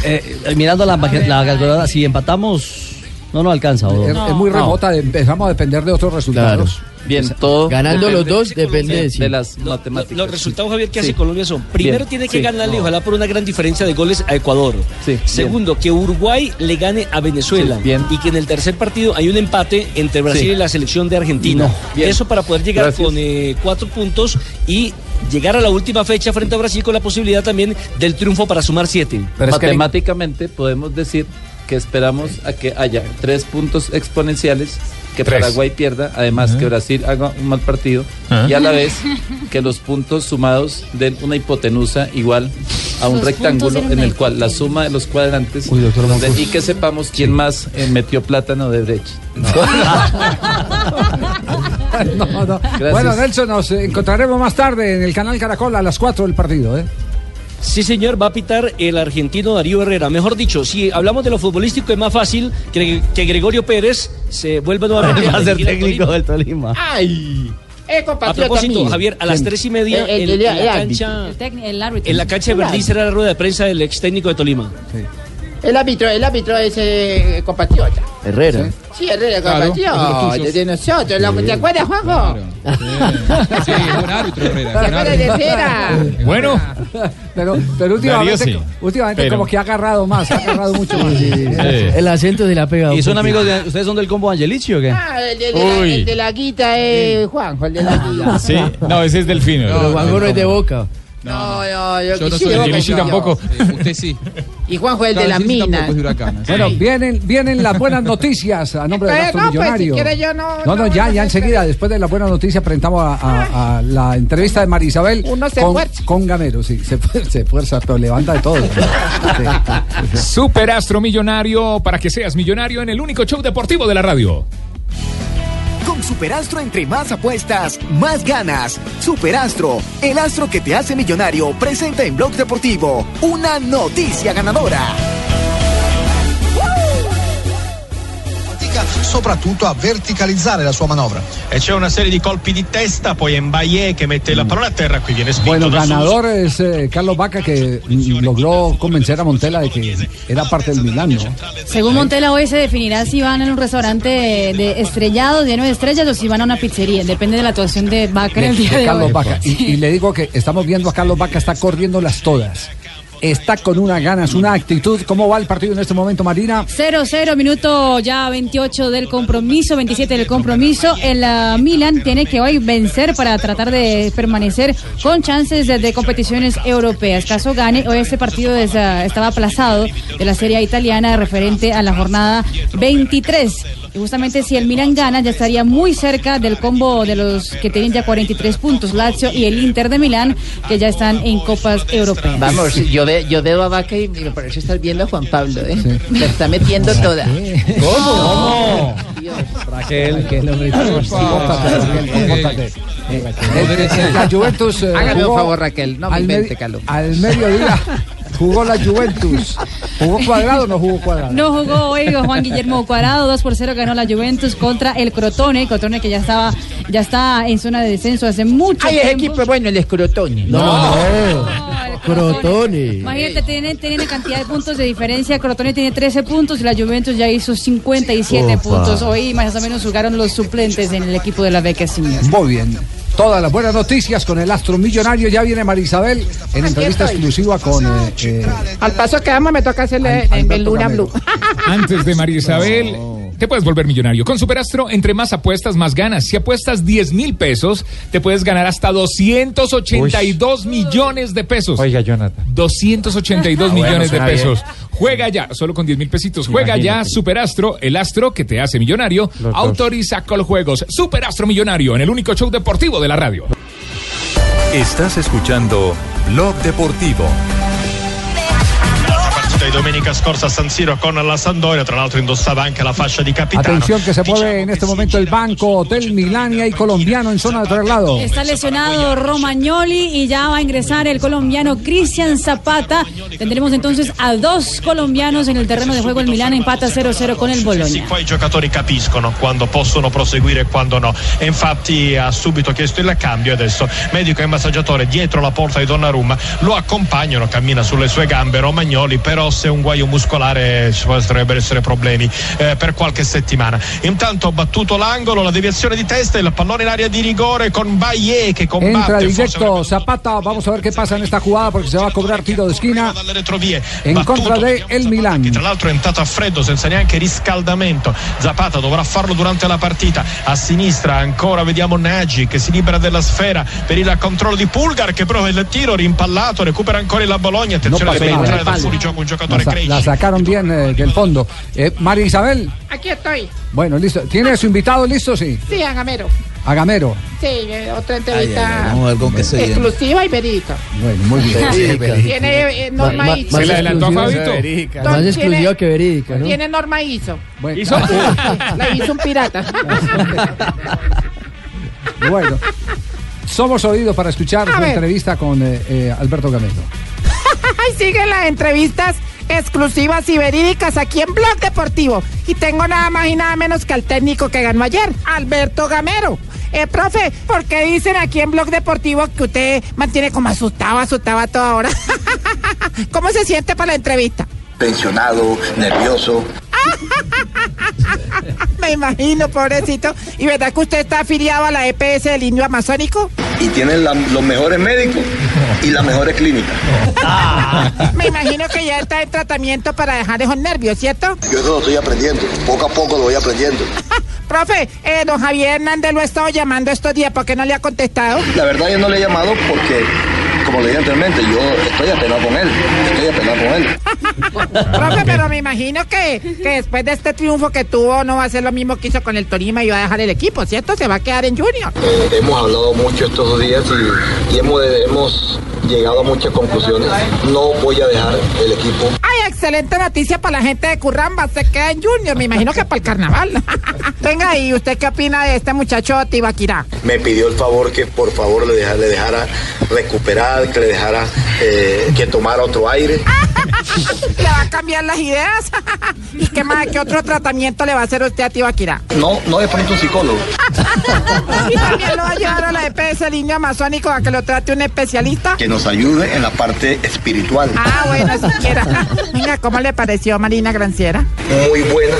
Eh, eh, mirando la, la calculadora, si empatamos, no nos alcanza. Es, es muy No. remota, empezamos a depender de otros resultados. Bien, todo Ganando depende los dos depende de, de las Lo- matemáticas. Los resultados, Javier, que Sí. hace Colombia son: primero Bien, tiene que sí. ganarle, ojalá por una gran diferencia de goles a Ecuador. Segundo, que Uruguay le gane a Venezuela. Y que en el tercer partido hay un empate entre Brasil Sí. y la selección de Argentina. No, bien. Eso para poder llegar Gracias. con eh, cuatro puntos y llegar a la última fecha frente a Brasil con la posibilidad también del triunfo para sumar siete. Matemáticamente podemos decir que esperamos a que haya tres puntos exponenciales, que Tres. Paraguay pierda, además que Brasil haga un mal partido Ajá. y a la vez que los puntos sumados den una hipotenusa igual a un Los rectángulo en el cual la suma de los cuadrantes Uy, doctor donde- Mocos. y que sepamos quién más eh, metió plátano de brecha. No, no. Bueno, Nelson, nos encontraremos más tarde en el canal Caracol a las 4 del partido. ¿eh? Sí, señor, va a pitar el argentino Darío Herrera. Mejor dicho, si hablamos de lo futbolístico, es más fácil que, que Gregorio Pérez se vuelva nuevamente Va a ser técnico Tolima. del Tolima. ¡Ay! Eh, A propósito, mío. Javier, a las tres y media El- el- en, el- en el la cancha, en la cancha de Verdí será la rueda de prensa del ex técnico de Tolima. El árbitro, el árbitro es eh, compatriota. Herrera. Sí, Herrera, Claro, compatriota. es de los de nosotros. ¿lo- ¿Te acuerdas, Juanjo? Sí, buen árbitro, Herrera. ¿Te acuerdas de Herrera? Bueno, Pero, pero últimamente, Darío sí. últimamente Pero- como que ha agarrado más, ha agarrado mucho más. El acento de la pega. ¿Y son amigos de ustedes son del combo Angelici o qué? Ah, el de, de la, Uy. el de la guita es Juanjo, el de la guita. sí, no, ese es Delfino. Pero Juan Gómez es de boca. No, no, yo, Yo no sí, soy de Angelici yo. tampoco. Eh, Usted sí. Y Juanjo el de las minas. así. Bueno, vienen, vienen las buenas noticias a nombre de Eh, Astro no, pues, si Millonario. quiere yo no- no, no, no, ya, ya enseguida, después de la buena noticia, presentamos a, a- a la entrevista de Marisabel Uno se con, fuerza. con Gamero. Sí, se, se fuerza, pero levanta de todo. Sí. Super Astro Millonario para que seas millonario en el único show deportivo de la radio. Con Superastro entre más apuestas, más ganas. Superastro, el astro que te hace millonario, presenta en Blog Deportivo una noticia ganadora. Fatica soprattutto a verticalizzare la sua manovra. E c'è una serie di colpi di testa, poi Mbaye che mette la palla a terra, qui viene spinto Bueno, ganador es eh, Carlos Vaca que mm, logró convencer a Montela de que era parte del Milán, ¿no? Según Montela, hoy se definirá si van a un restaurante de, estrellados, lleno de estrellas, o si van a una pizzería. Depende de la actuación de Vaca el día de de, Carlos hoy. Vaca. Y, y le digo que estamos viendo a Carlos Vaca, está corriéndolas todas. Está con unas ganas, una actitud. ¿Cómo va el partido en este momento, Marina? 0-0, minuto ya 28 del compromiso, 27 del compromiso. El ah, Milan tiene que hoy vencer para tratar de permanecer con chances de, competiciones europeas. Caso gane, hoy este partido ah, estaba aplazado de la Serie italiana referente a la jornada 23. Y justamente si el Milan gana, ya estaría muy cerca del combo de los que tienen ya 43 puntos, Lazio y el Inter de Milán, que ya están en copas europeas. Vamos, yo, ve- yo veo a Vaca y me parece estar viendo a Juan Pablo, ¿eh? La está metiendo toda. ¿Cómo? Raquel. Compórtate, Raquel, compórtate. El- el- La Juventus. eh, Hágame un favor, Raquel, no me al invente, Carlos. Al mediodía jugó la Juventus. ¿Jugó cuadrado o no jugó cuadrado? No jugó hoy Juan Guillermo Cuadrado, 2 por 0 ganó la Juventus contra el Crotone, Crotone que ya estaba ya está en zona de descenso hace mucho Ay, tiempo. equipo es bueno, el escrotón. No, el Crotone. Imagínate, tienen, tienen cantidad de puntos de diferencia. Crotone tiene 13 puntos y la Juventus ya hizo 57 Opa. puntos. Hoy más o menos jugaron los suplentes en el equipo de la Beca Senior. Muy bien. Todas las buenas noticias con el astro millonario. Ya viene Marisabel en entrevista exclusiva con. eh, eh, Al paso que vamos me toca hacerle en, en Luna Blue. Antes de María Isabel, te puedes volver millonario. Con Superastro, entre más apuestas, más ganas. Si apuestas 10 mil pesos, te puedes ganar hasta 282 millones de pesos. Oiga, Jonathan. 282 Ah, bueno, millones de bien. pesos. Juega ya, solo con 10 mil pesitos. Juega ya Imagínate. Superastro, el astro que te hace millonario. dos. Autoriza Coljuegos. Superastro Millonario, en el único show deportivo de la radio. Estás escuchando Blog Deportivo. Partita di domenica scorsa a San Siro con la Sandoria, tra l'altro indossava anche la fascia di capitano. atención que se mueve en este momento el banco del Milania y colombiano en zona de traslado. Está lesionado Romagnoli y ya va a ingresar el colombiano Cristian Zapata. Tendremos entonces a dos colombianos en el terreno de juego. El Milán empata 0-0 con el Bologna. Poi i giocatori capiscono quando possono proseguire e quando no. E infatti ha subito chiesto il cambio e adesso medico e massaggiatore dietro la porta di Donnarumma lo accompagnano, cammina sulle sue gambe Romagnoli, però se è un guaio muscolare ci potrebbero essere problemi eh, per qualche settimana. Intanto ha battuto l'angolo, la deviazione di testa, il pallone in area di rigore con Baye che Entra combatte. forse directo Zapata. Vamos a ver qué pasa en esta jugada porque se va a cobrar tiro de esquina dalle retrovie. en contra de el Milán. Tra l'altro è entrato a freddo senza neanche riscaldamento. Zapata dovrà farlo durante la partita. A sinistra ancora vediamo Nagy che si libera della sfera per il controllo di Pulgar che prova il tiro rimpallato, recupera ancora il Bologna. Attenzione No nada. entrare dal fuorigioco un La, sa- la sacaron bien eh, del fondo. Eh, María Isabel, Aquí estoy. bueno, listo. ¿Tiene su invitado listo? Sí. Sí, Agamero. A Gamero. Sí, eh, otra entrevista Ay, ay, viene. exclusiva y verídica. Bueno, muy bien. Verídica. Tiene eh, norma Ma- ISO. más Se le adelantó a exclusiva- Fabito. Más exclusiva que verídica, ¿no? Tiene norma ISO. Bueno, ¿Hizo? La hizo un pirata. bueno. Somos oídos para escuchar A su ver. entrevista con eh, eh, Alberto Gamero. Siguen las entrevistas exclusivas y verídicas aquí en Blog Deportivo. Y tengo nada más y nada menos que al técnico que ganó ayer, Alberto Gamero. Eh, profe, ¿por qué dicen aquí en Blog Deportivo que usted mantiene como asustado, asustado a toda hora? ¿Cómo se siente para la entrevista? Pensionado, nervioso. Me imagino, pobrecito. ¿Y verdad que usted está afiliado a la EPS del Indio Amazónico? Y tienen la- los mejores médicos y las mejores clínicas. Me imagino que ya está en tratamiento para dejar esos nervios, ¿cierto? Yo eso lo estoy aprendiendo. Poco a poco lo voy aprendiendo. Profe, eh, don Javier Hernández lo ha estado llamando estos días, ¿por qué no le ha contestado? La verdad yo no le he llamado porque, como le dije anteriormente, yo estoy apenado con él. Estoy apenado con él. Profe, pero me imagino que, que después de este triunfo que tuvo no va a ser lo mismo que hizo con el Torima y va a dejar el equipo, ¿cierto? Se va a quedar en Junior. Eh, hemos hablado mucho estos dos días y, y hemos, hemos llegado a muchas conclusiones. No voy a dejar el equipo. Ay, excelente noticia para la gente de Curramba, se queda en Junior, me imagino que para el carnaval. Venga, ¿y usted qué opina de este muchacho Tibaquirá? me pidió el favor que por favor le dejara, le dejara recuperar, que le dejara eh, que tomara otro aire. ¿Le va a cambiar las ideas? ¿Y qué más, qué otro tratamiento le va a hacer usted a Tibaquirá? No, no de pronto un psicólogo. ¿Y también lo va a llevar a la EPS el Indio Amazónico a que lo trate un especialista? que nos ayude en la parte espiritual. Ah, bueno, siquiera. Venga, ¿cómo le pareció Marina Granciera? Muy buena.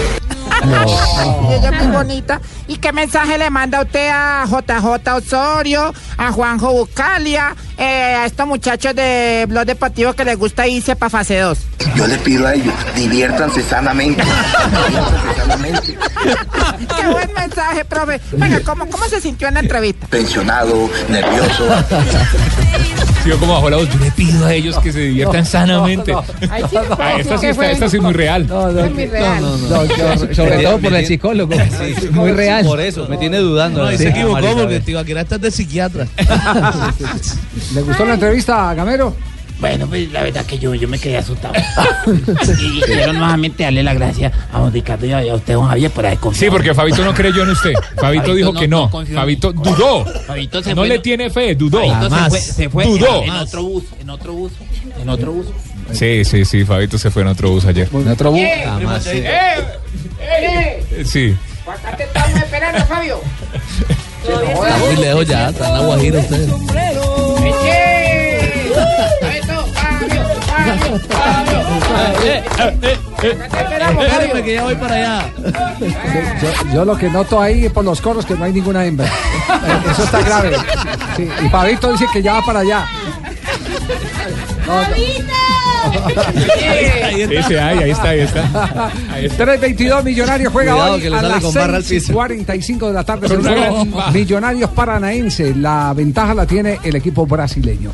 Y muy bonita. ¿Y qué mensaje le manda usted a JJ Osorio, a Juanjo Bucalia, eh, a estos muchachos de Blog Deportivo que les gusta irse para fase 2? Yo les pido a ellos, diviértanse sanamente. Diviértanse sanamente. Qué buen mensaje, profe. Venga, ¿cómo, cómo se sintió en la entrevista? Pensionado, nervioso. Yo como bajo la voz, yo le pido a ellos que se diviertan sanamente. Ahí sí, no Ah, esta sí está, esta sí es muy real. Es muy real. Sobre, sobre todo por el psicólogo. Muy real. Por eso, me tiene dudando. No, y se equivocó porque Isabel. Tibaquirá está de psiquiatra. ¿Le gustó la entrevista a Gamero? Bueno, pues la verdad que yo, yo me quedé asustado. y quiero nuevamente darle las gracias a don Ricardo y a a usted, don Javier, por haber Sí, confiado. porque Fabito no creyó en usted. Fabito dijo que no. Fabito dudó. Fabito se No fue- le tiene fe, dudó. Fabito se fue, se fue Dudó. en, en otro bus, en otro bus, en otro bus. Sí, sí, sí, Fabito se fue en otro bus ayer. En otro bus. ¡Eh! Jamás, sí. ¡Eh! ¡Eh! Sí. Acá te estamos esperando, Fabio. Está muy lejos ya, está en la Guajira ustedes. ¡Eche! ¡Fabito! Espérame que ya voy para allá. Yo, yo lo que noto ahí por los coros que no hay ninguna hembra. Eso está grave. Sí, y Pavito dice que ya va para allá. Ese ahí, ahí está, ahí está. 322 Millonarios juega Cuidado hoy a sale las con barra al 6 piso. 45 de la tarde. Millonarios Paranaense. La ventaja la tiene el equipo brasileño.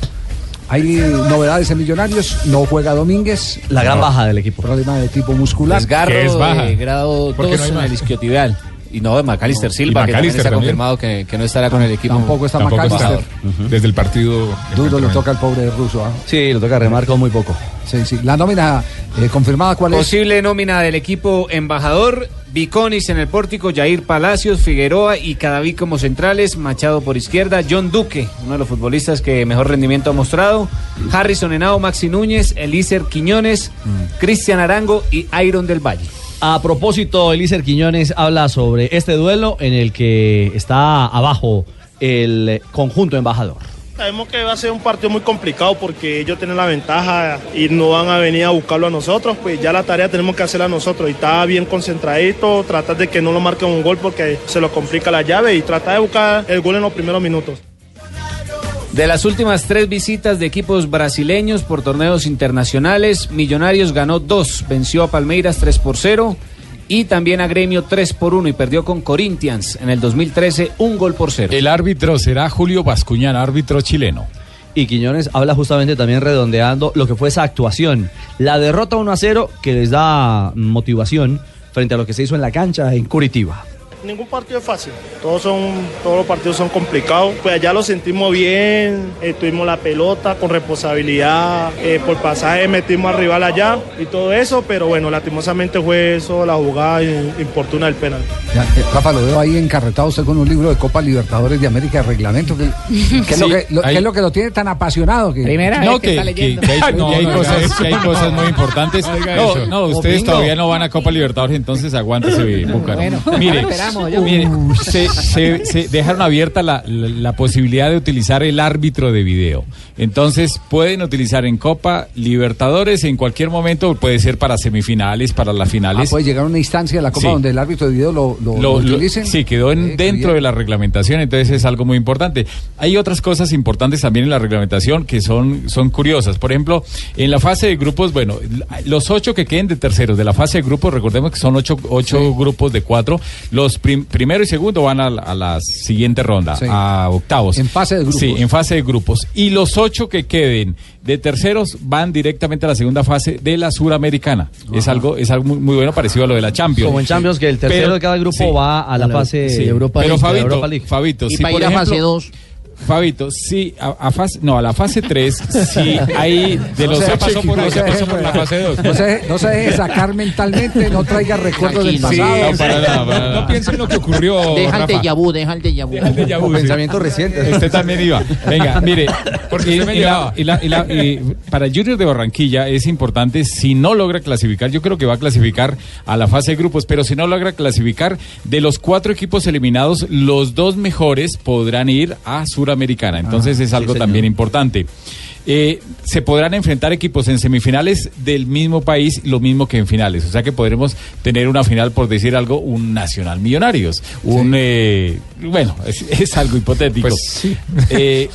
Hay novedades en Millonarios. No juega Domínguez. La gran baja del equipo. Problema de tipo muscular. Desgarro Que es baja. de grado Porque 2 no en el isquiotibial. Y no de Macalister Silva, Y que está también. confirmado que, que no estará con el equipo. Tampoco está Tampoco está. McAllister. Desde el partido. Duro le toca al pobre ruso. ¿ah? Sí, lo toca remarco muy poco. Sí, sí. La nómina eh, confirmada, ¿cuál es? Posible nómina del equipo embajador, Viconis en el pórtico, Jair Palacios, Figueroa y Cadaví como centrales, Machado por izquierda, John Duque, uno de los futbolistas que mejor rendimiento ha mostrado, Harrison Henao, Maxi Núñez, Elícer Quiñones, Cristian Arango y Iron del Valle. A propósito, Elícer Quiñones habla sobre este duelo en el que está abajo el conjunto embajador. Sabemos que va a ser un partido muy complicado porque ellos tienen la ventaja y no van a venir a buscarlo a nosotros, pues ya la tarea tenemos que hacerla nosotros y está bien concentradito, tratar de que no lo marquen un gol porque se lo complica la llave y tratar de buscar el gol en los primeros minutos. De las últimas tres visitas de equipos brasileños por torneos internacionales, Millonarios ganó dos, venció a Palmeiras 3 por 0 y también a Gremio 3 por 1 y perdió con Corinthians en el 2013 un gol por cero. El árbitro será Julio Bascuñán, árbitro chileno. Y Quiñones habla justamente también redondeando lo que fue esa actuación. La derrota 1 a 0 que les da motivación frente a lo que se hizo en la cancha en Curitiba. Ningún partido es fácil, todos, son, todos los partidos son complicados, pues allá lo sentimos bien, eh, tuvimos la pelota con responsabilidad, eh, por pasaje metimos al rival allá y todo eso, pero bueno, lastimosamente fue eso la jugada importuna del penal. Ya, eh, Rafa, lo veo ahí encarretado usted con un libro de Copa Libertadores de América de reglamento. ¿Qué, qué es, lo que, lo- es lo que lo tiene tan apasionado? Que... no, que, que- que hay, No, que hay no, cosas, no. que hay cosas muy importantes. Oiga No, eso. no, ustedes todavía no van a Copa Libertadores, entonces aguántese, Búcaro. Bueno, mire, mire, se, se- se dejaron abierta la, la- la posibilidad de utilizar el árbitro de video. Entonces pueden utilizar en Copa Libertadores en cualquier momento, puede ser para semifinales, para las Ah, finales. puede llegar a una instancia de la Copa Sí. donde el árbitro de video lo, lo, Lo- lo sí, quedó en- Eh, dentro de la reglamentación, entonces es algo muy importante. Hay otras cosas importantes también en la reglamentación que son, son curiosas. Por ejemplo, en la fase de grupos, bueno, los ocho que queden de terceros de la fase de grupos, recordemos que son ocho, ocho grupos de cuatro. Los prim- primero y segundo van a, la- a la siguiente ronda, Sí. a octavos. En fase de grupos. Sí, en fase de grupos. Y los ocho que queden de terceros van directamente a la segunda fase de la Suramericana. Es algo, es algo muy, muy bueno, parecido a lo de la Champions. Como en Champions, que el tercero Pero- de cada grupo sí. va a la fase Sí. de Europa Pero League, de Fabito, Europa League. Fabito, Y si para por ir a ejemplo, fase dos. Fabito, sí, a, a fase, no, a la fase 3, sí hay de los se ocho pasó por equipos- ahí, ya pasó por la fase dos. No se, no se deje sacar mentalmente, no traiga recuerdos del Sí, pasado. no, para nada, para nada. No piensen en lo que ocurrió. Deja el déjà vu, deja el déjà vu. Deja el déjà vu, O sí. pensamientos recientes. Usted también iba. Venga, mire, porque y la- llevaba. y la- y la- y para Junior de Barranquilla es importante, si no logra clasificar, yo creo que va a clasificar a la fase de grupos, pero si no logra clasificar, de los cuatro equipos eliminados, los dos mejores podrán ir a Suramericana. Entonces Ah, es algo sí, también importante. Eh, se podrán enfrentar equipos en semifinales del mismo país, lo mismo que en finales. O sea que podremos tener una final, por decir algo, un Nacional Millonarios. Un, eh, bueno, es, es algo hipotético. Eh,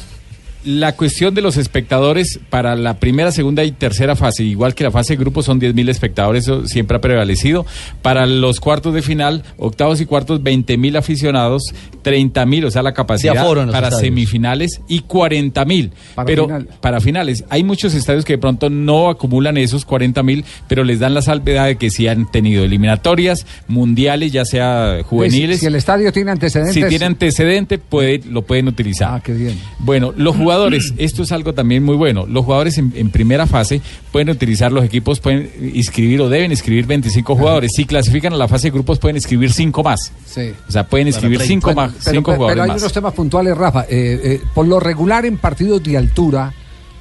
la cuestión de los espectadores para la primera, segunda y tercera fase, igual que la fase de grupo, son 10.000 espectadores, eso siempre ha prevalecido. Para los cuartos de final, octavos y cuartos, 20.000 aficionados, 30.000, o sea, la capacidad para estadios. semifinales y 40.000. Para Pero final. para finales, hay muchos estadios que de pronto no acumulan esos 40.000, pero les dan la salvedad de que sí han tenido eliminatorias, mundiales, ya sea juveniles. Si el estadio tiene antecedentes. Si tiene antecedente, puede, lo pueden utilizar. Ah, qué bien. Bueno, los jugadores, esto es algo también muy bueno. Los jugadores en, en primera fase pueden utilizar los equipos, pueden inscribir o deben inscribir 25 jugadores. Si clasifican a la fase de grupos, pueden inscribir 5 más. Sí. O sea, pueden inscribir 5 Bueno, más, pero, cinco pero- jugadores pero hay más. unos temas puntuales, Rafa. Eh, eh, por lo regular, en partidos de altura,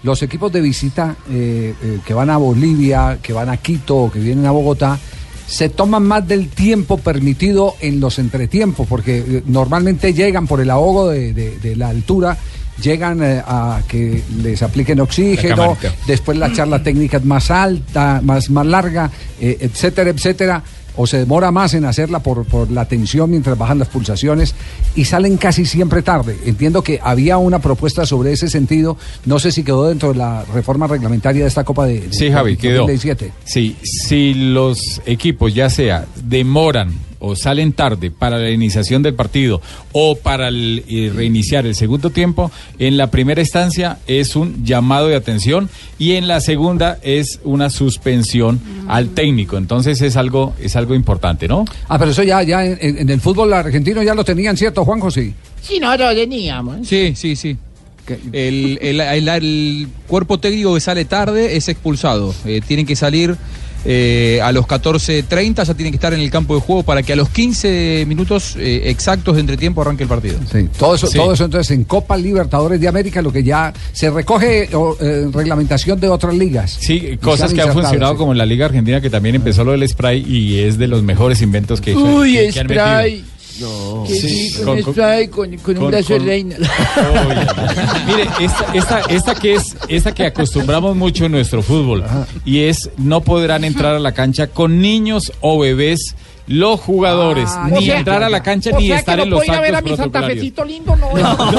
los equipos de visita eh, que van a Bolivia, que van a Quito que vienen a Bogotá, se toman más del tiempo permitido en los entretiempos, porque normalmente llegan por el ahogo de, de- de la altura, llegan eh, a que les apliquen oxígeno, después la charla técnica es más alta, más, más larga, eh, etcétera, etcétera, o se demora más en hacerla por, por la tensión mientras bajan las pulsaciones y salen casi siempre tarde. Entiendo que había una propuesta sobre ese sentido, no sé si quedó dentro de la reforma reglamentaria de esta Copa de, de Sí, Javi, quedó. 2017. Sí, si los equipos ya sea demoran o salen tarde para la iniciación del partido o para el, eh, reiniciar el segundo tiempo, en la primera instancia es un llamado de atención y en la segunda es una suspensión al técnico. Entonces es algo es algo importante, ¿no? Ah, pero eso ya, ya en, en el fútbol argentino ya lo tenían, ¿cierto, Juan José? Sí, no, lo teníamos. Sí, sí, sí. El, el- el- el cuerpo técnico que sale tarde es expulsado. Eh, tienen que salir eh, a los 14.30, ya tienen que estar en el campo de juego para que a los 15 minutos eh, exactos de entretiempo arranque el partido. Sí, todo eso, Sí. todo eso entonces en Copa Libertadores de América, lo que ya se recoge o, eh, reglamentación de otras ligas. Sí, cosas que han funcionado sí. como en la Liga Argentina, que también empezó lo del spray y es de los mejores inventos que, Uy, que- que han metido. spray. No. Que Sí, con, con- con- con, un brazo de reina. Mire, esta, esta, esta que es, esta que acostumbramos mucho en nuestro fútbol y es no podrán entrar a la cancha con niños o bebés los jugadores, Ah, ni o sea, entrar a la cancha ni estar que no en los puedo ir a ver a actos mi Santa protocolarios. Fecito lindo, no.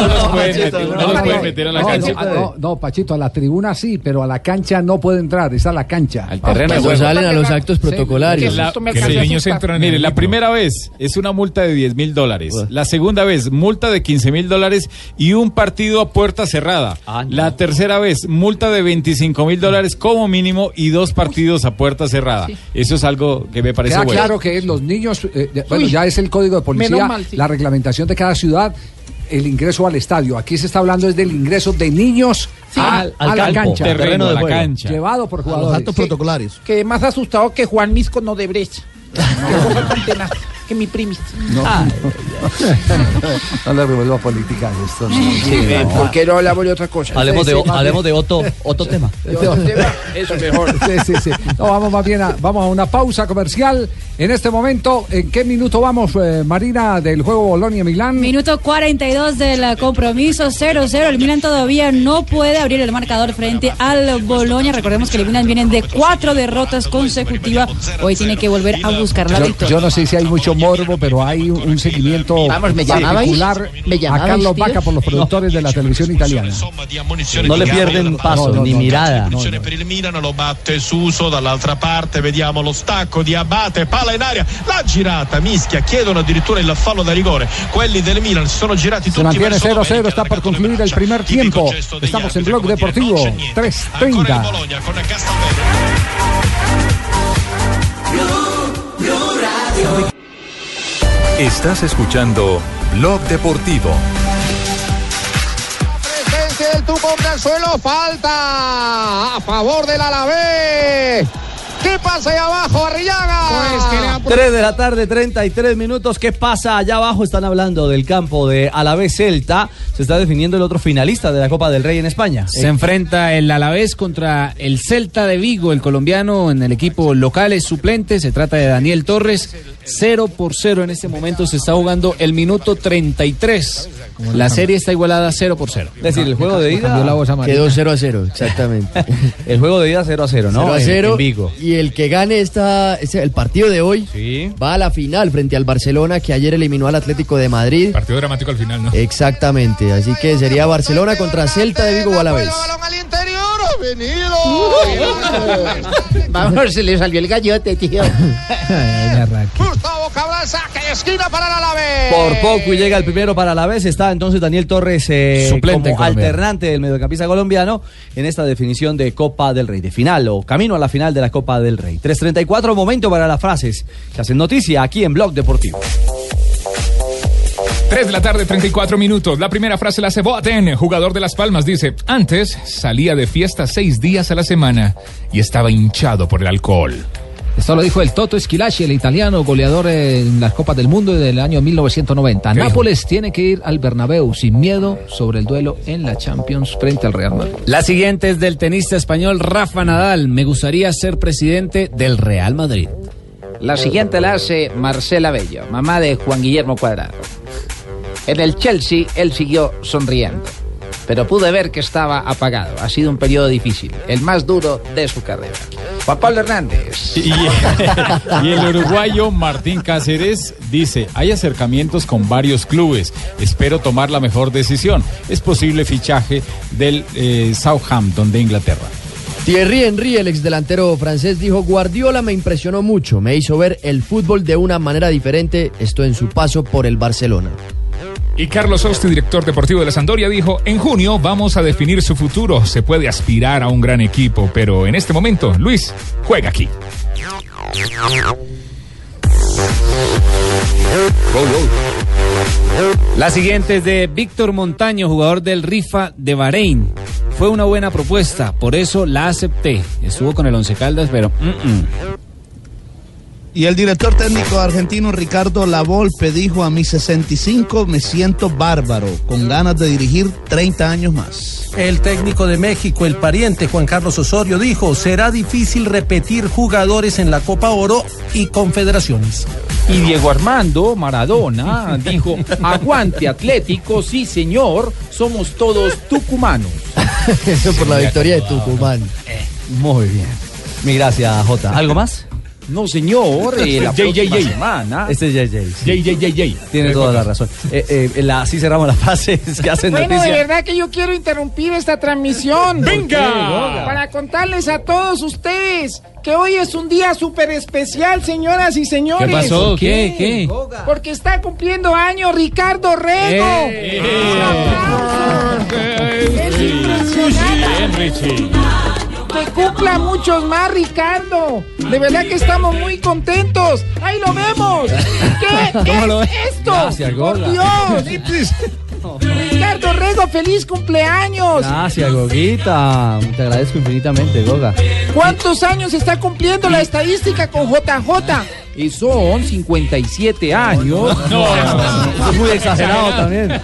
No los pueden meter, no los no, pueden meter a la no, cancha. No, no, no, Pachito, a la tribuna sí, pero a la cancha no puede entrar, es a la cancha. Al terreno de juego. salen a los actos protocolarios. Mire, la primera vez es una multa de 10 mil dólares. La segunda vez, multa de 15 mil dólares y un partido a puerta cerrada. La tercera vez, multa de 25 mil dólares como mínimo y dos partidos a puerta cerrada. Eso es algo que me parece Queda bueno. claro que los niños, eh, bueno, ya es el código de policía, menos mal, sí. la reglamentación de cada ciudad, el ingreso al estadio. Aquí se está hablando es del ingreso de niños a, al a la campo, cancha. terreno de a la juego. cancha. Llevado por jugadores. protocolarios. Quedé más asustado que Juan Misco no de Brecha. Que tenaz, que mi primis. No, no le revuelvo a política a esto. no. ¿Por qué no hablamos de otra cosa? Hablemos de, hablemos de otro, otro tema. De otro tema, Eso mejor. Sí, sí, sí. No, vamos más bien a, vamos a una pausa comercial. En este momento, ¿en qué minuto vamos, eh, Marina, del juego Bolonia-Milán? Minuto 42 del compromiso 0-0. El Milan todavía no puede abrir el marcador frente al Boloña. Recordemos que el Milan viene de cuatro derrotas consecutivas. Hoy tiene que volver a buscar la Yo, victoria. yo no sé si hay mucho morbo, pero hay un, un seguimiento Vamos, ¿me particular ¿Me a Carlos tío? Vaca por los productores de la televisión italiana. No le pierden paso, ni mirada. Per il Milan, lo batte Suso dall'altra parte, vediamo lo stacco di Abate, palla in aria, la girata, mischia, chiedono addirittura il fallo da rigore. Quelli del Milan si sono girati Se tutti mantiene verso 0-0, está por concluir el primer tiempo. Estamos en Blog Deportivo 3.30. Estás escuchando Blog Deportivo. Presencia del tubo del suelo, falta a favor del Alavés. ¿Qué pasa ahí abajo, Arrillaga? 3 de la tarde, 33 minutos. ¿Qué pasa allá abajo? Están hablando del campo de Alavés Celta. Se está definiendo el otro finalista de la Copa del Rey en España. Se enfrenta el Alavés contra el Celta de Vigo, el colombiano en el equipo local es suplente, se trata de Daniel Torres, 0 por 0 en este momento se está jugando el minuto 33. La serie está igualada 0 por 0. Es decir, el juego de ida Quedó 0 a 0, exactamente. el juego de ida 0 a 0, ¿no? 0 a En- 0. en Vigo. Y el que gane esta, ese- el partido de hoy va a la final frente al Barcelona que ayer eliminó al Atlético de Madrid. Partido dramático al final, ¿no? Exactamente, así que sería Barcelona contra Celta de Vigo o a la vez. Vamos, se le salió el gallote, tío. Gustavo Cabral saca esquina para el Alavés. Por poco y llega el primero para la vez. Está entonces Daniel Torres eh, Suplente en como alternante del mediocampista colombiano en esta definición de Copa del Rey, de final o camino a la final de la Copa del Rey. 3.34, momento para las frases que hacen noticia aquí en Blog Deportivo. 3 de la tarde, 34 minutos. La primera frase la hace Boateng, jugador de Las Palmas. Dice, antes salía de fiesta seis días a la semana y estaba hinchado por el alcohol. Esto lo dijo el Toto Esquilaci, el italiano goleador en las Copas del Mundo del año 1990. ¿Qué dijo? Nápoles tiene que ir al Bernabéu sin miedo sobre el duelo en la Champions frente al Real Madrid. La siguiente es del tenista español Rafa Nadal. Me gustaría ser presidente del Real Madrid. La siguiente la hace Marcela Bello, mamá de Juan Guillermo Cuadrado. En el Chelsea, él siguió sonriendo. pero pude ver que estaba apagado. Ha sido un periodo difícil, el más duro de su carrera. Juan Pablo Hernández. Y, y el uruguayo Martín Cáceres dice, hay acercamientos con varios clubes, espero tomar la mejor decisión. Es posible fichaje del eh, Southampton de Inglaterra. Thierry Henry, el ex delantero francés, dijo, Guardiola me impresionó mucho, me hizo ver el fútbol de una manera diferente, esto en su paso por el Barcelona. Y Carlos Osti, director deportivo de la Sandoria, dijo, en junio vamos a definir su futuro. Se puede aspirar a un gran equipo, pero en este momento, Luis, juega aquí. La siguiente es de Víctor Montaño, jugador del Rifa de Bahrein. Fue una buena propuesta, por eso la acepté. Estuvo con el Once Caldas, pero... mm, mm. Y el director técnico argentino Ricardo Lavolpe dijo a mis 65 me siento bárbaro, con ganas de dirigir 30 años más. El técnico de México, el pariente Juan Carlos Osorio, dijo, será difícil repetir jugadores en la Copa Oro y Confederaciones. Y Diego Armando Maradona dijo, aguante Atlético, sí señor, somos todos tucumanos. Eso por la victoria de Tucumán. Muy bien. Mi gracias, Jota. ¿Algo más? No, señor, eh, la JJJ. próxima semana. Este es JJ. sí. Tiene toda la razón. Eh, eh, la- así cerramos las fases que hacen Bueno, de verdad que yo quiero interrumpir esta transmisión. ¡Venga! Para contarles a todos ustedes que hoy es un día súper especial, señoras y señores. ¿Qué pasó? ¿Qué? ¿Qué? Porque está cumpliendo años Ricardo Rego. Eh, Es impresionante. Que cumpla muchos más, Ricardo. De verdad que estamos muy contentos. Ahí lo vemos. ¿Qué ¿Cómo es lo ves? esto? Gracias, Por. Dios. Ricardo Rego, feliz cumpleaños. Gracias, Goguita. Te agradezco infinitamente, Goga. ¿Cuántos años está cumpliendo la estadística con JJ? Y son 57 años. Usted es muy exagerado también.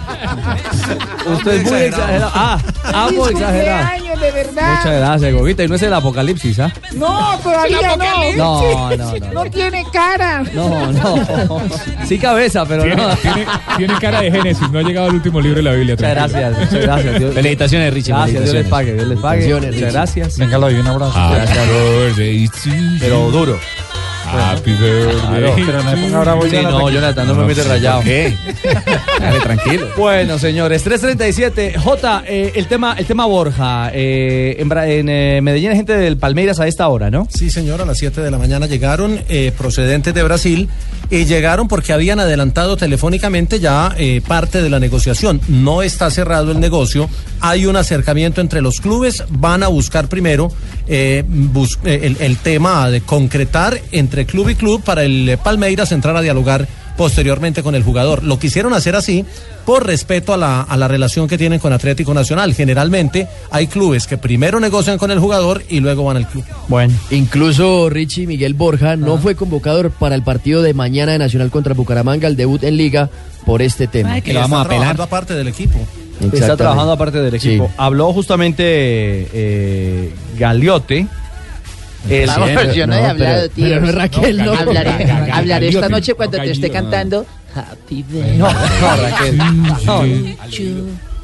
Usted es muy exagerado. Ah, amo Feliz exagerado. de verdad. Muchas gracias, Goguita. Y no es el apocalipsis, ¿ah? No, todavía no. No, no, no. No tiene cara. No, no. Sí cabeza, pero Tiene, no. tiene- tiene cara de Génesis, no ha llegado al último libro de la Biblia. Muchas gracias, muchas gracias. Dios- Felicitaciones, Richie. Gracias, Dios les pague, Dios les pague. Muchas gracias. Venga, lo doy un abrazo. Birthday to Pero you. Duro. Happy birthday. Claro, pero no me ponga bravo, Sí, Jonathan. no, Jonathan, no me metes rayado. ¿Qué? Dale, tranquilo. Bueno, señores, 337. J, eh, el tema, el tema Borja. eh, en eh, Medellín hay gente del Palmeiras a esta hora, ¿no? Sí, señor, a las 7 de la mañana llegaron eh, procedentes de Brasil y llegaron porque habían adelantado telefónicamente ya eh, parte de la negociación. No está cerrado el negocio, hay un acercamiento entre los clubes, van a buscar primero eh, bus- eh, el, el tema de concretar entre club y club para el eh, Palmeiras entrar a dialogar posteriormente con el jugador. Lo quisieron hacer así por respeto a la, a la relación que tienen con Atlético Nacional. Generalmente hay clubes que primero negocian con el jugador y luego van al club. Bueno. Incluso Richie Miguel Borja no fue convocado para el partido de mañana de Nacional contra Bucaramanga, el debut en Liga, por este tema. que lo vamos a apelar. aparte del equipo. Está trabajando aparte del equipo. Sí. Habló justamente eh, Galiote. El, Vamos, pero- yo no, no, he hablado, pero- tío. pero no Raquel, ¿no? Hablaré, esta noche cuando te esté cantando Happy Birthday. No, no, Raquel.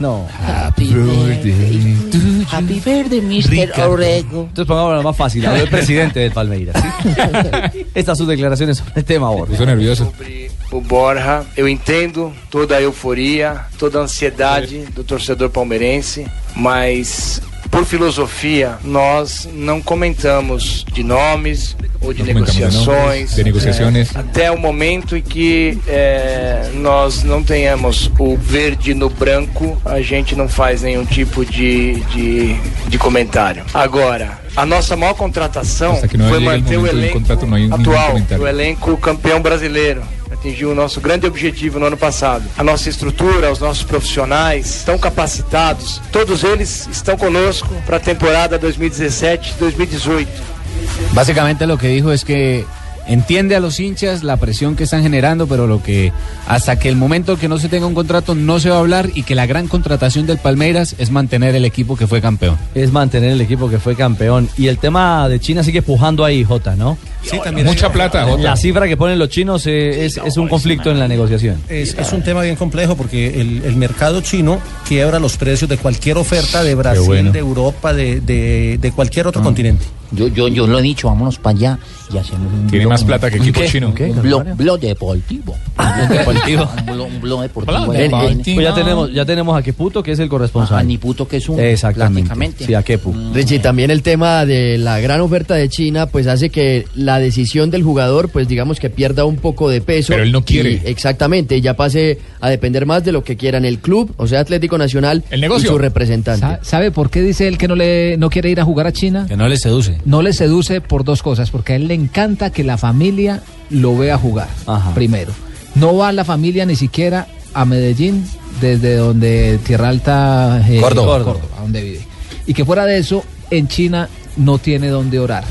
No. Happy Birthday. Happy Birthday, Mr. Orego. Entonces pongámoslo más fácil. Habló el presidente del Palmeiras. ¿sí? Estas sus declaraciones sobre el tema. Puso nervioso. O Borja. Eu entendo toda a euforia, toda a ansiedade do torcedor palmeirense, mas por filosofia nós não comentamos de nomes ou de de negociações. de negociaciones. é, até o momento em que é, nós não tenhamos o verde no branco, a gente não faz nenhum tipo de, de, de comentário. Agora, a nossa maior contratação Hasta que no foi manter o elenco atual, o elenco campeão brasileiro. Atingiu o nosso grande objetivo no ano passado. A nossa estrutura, os nossos profissionais estão capacitados. Todos eles estão conosco para a temporada 2017-2018. Básicamente lo que dijo es que entiende a los hinchas la presión que están generando, pero lo que hasta que el momento que no se tenga un contrato no se va a hablar y que la gran contratación del Palmeiras es mantener el equipo que fue campeón. Es mantener el equipo que fue campeón. Y el tema de China sigue pujando ahí, Jota, ¿no? Sí, también Mucha plata, Jota. La cifra que ponen los chinos eh, es, es un conflicto en la negociación. Es, es un tema bien complejo porque el, el mercado chino quiebra los precios de cualquier oferta de Brasil, bueno. de Europa, de, de- de cualquier otro continente. Yo, yo, yo lo he dicho, vámonos para allá y hacemos un Tiene blog- más plata que ¿Un equipo qué? chino. ¿Un qué? Un blog, blog deportivo. Un blog deportivo. un, blog, un blog deportivo. Pues ya tenemos, ya tenemos a Keputo, que es el corresponsal. A Niputo, que es un Exactamente. prácticamente. Sí, a Kepu. Richie, también el tema de la gran oferta de China, pues hace que la decisión del jugador, pues digamos que pierda un poco de peso. Pero él no quiere. Y, exactamente, ya pase a depender más de lo que quieran el club, o sea, Atlético Nacional y su representante. Sa- ¿Sabe por qué dice él que no le no quiere ir a jugar a China? Que no le seduce. No le seduce por dos cosas, porque a él le encanta que la familia lo vea jugar. Primero, no va la familia ni siquiera a Medellín desde donde Tierra Alta, eh, Córdoba. Córdoba, donde vive. Y que fuera de eso, en China no tiene donde orar.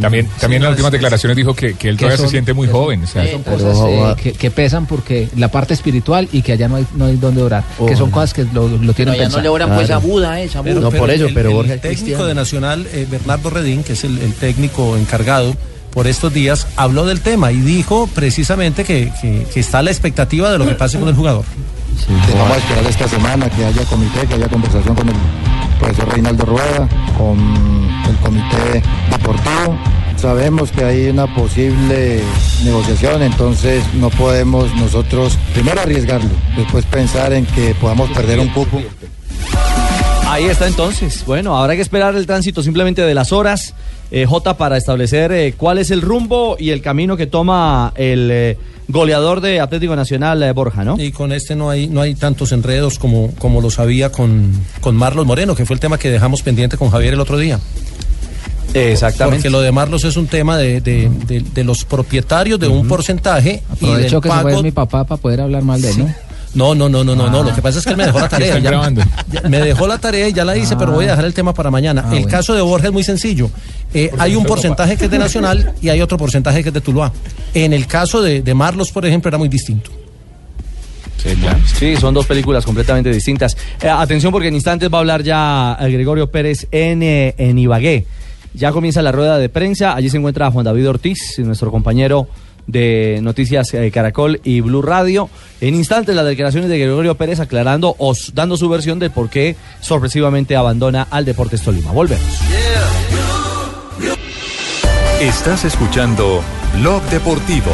También, también en las últimas declaraciones dijo que, que él Que todavía se son- siente muy joven. o sea, son cosas eh, que, que pesan porque la parte espiritual y que allá no hay, no hay donde orar. Que son cosas que lo, lo tienen allá no le oran, pues, a Buda, esa Buda. Pero- No, por el- eso, el- pero el Borja técnico cristiano. de Nacional, eh, Bernardo Redín, que es el, el técnico encargado por estos días, habló del tema y dijo precisamente que, que- que está a la expectativa de lo que pase con el jugador. Que vamos a esperar esta semana que haya comité, que haya conversación con el profesor Reinaldo Rueda, con el comité deportivo. Sabemos que hay una posible negociación, entonces no podemos nosotros primero arriesgarlo, después pensar en que podamos perder un cupo. Ahí está entonces. Bueno, habrá que esperar el tránsito simplemente de las horas, eh, J, para establecer eh, cuál es el rumbo y el camino que toma el eh, goleador de Atlético Nacional, eh, Borja, ¿no? Y con este no hay, no hay tantos enredos como, como los había con, con Marlos Moreno, que fue el tema que dejamos pendiente con Javier el otro día. Exactamente. Porque lo de Marlos es un tema de, de- de- de los propietarios de un porcentaje y del Aprovecho que se pago fue mi papá para poder hablar mal de él, ¿no? No, no, no, no, no, no. Lo que pasa es que él me dejó la tarea. Ya- me dejó la tarea y ya la hice, pero voy a dejar el tema para mañana. Ah, el bueno. caso de Borja es muy sencillo. Eh, hay un porcentaje que es de Nacional y hay otro porcentaje que es de Tuluá. En el caso de, de Marlos, por ejemplo, era muy distinto. Sí, son dos películas completamente distintas. Eh, atención porque en instantes va a hablar ya eh, Gregorio Pérez en, eh, en Ibagué. Ya comienza la rueda de prensa. Allí se encuentra Juan David Ortiz, nuestro compañero de Noticias eh, Caracol y Blue Radio. En instantes las declaraciones de Gregorio Pérez aclarando o dando su versión de por qué sorpresivamente abandona al Deportes Tolima. Volvemos. Estás escuchando Blog Deportivo.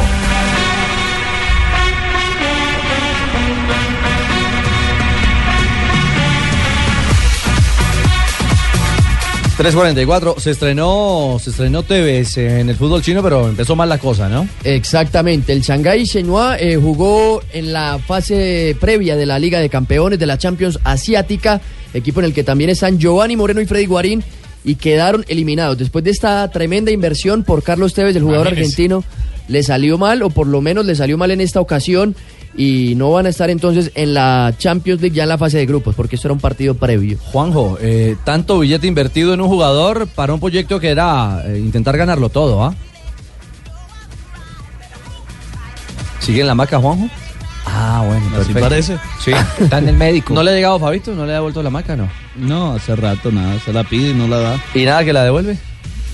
344, se estrenó, se estrenó Tevez en el fútbol chino, pero empezó mal la cosa, ¿no? Exactamente, el Shanghái Shenhua eh, jugó en la fase previa de la Liga de Campeones de la Champions Asiática, equipo en el que también están Giovanni Moreno y Freddy Guarín, y quedaron eliminados. Después de esta tremenda inversión por Carlos Tevez, el jugador argentino, le salió mal, o por lo menos le salió mal en esta ocasión, y no van a estar entonces en la Champions League ya en la fase de grupos, porque esto era un partido previo. Juanjo, eh, tanto billete invertido en un jugador para un proyecto que era eh, intentar ganarlo todo, ¿ah? ¿Sigue en la maca, Juanjo? Ah, bueno, Así perfecto. parece. Sí. Está en el médico. ¿No le ha llegado Fabito? ¿No le ha devuelto la maca, no? No, hace rato nada, se la pide y no la da. ¿Y nada que la devuelve?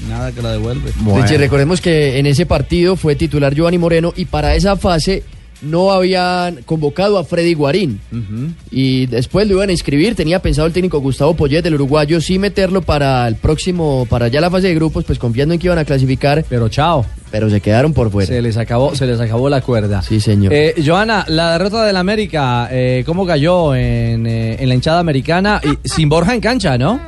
Nada que la devuelve. Richie, recordemos que en ese partido fue titular Giovanni Moreno y para esa fase no habían convocado a Freddy Guarín. Y después lo iban a inscribir, tenía pensado el técnico Gustavo Poyet, el uruguayo, sí meterlo para el próximo, para ya la fase de grupos, pues confiando en que iban a clasificar. Pero chao. Pero se quedaron por fuera. Se les acabó, se les acabó la cuerda. Sí, señor. Eh, Joana, la derrota del América, eh, ¿cómo cayó en, eh, en la hinchada americana? Y sin Borja en cancha, ¿no?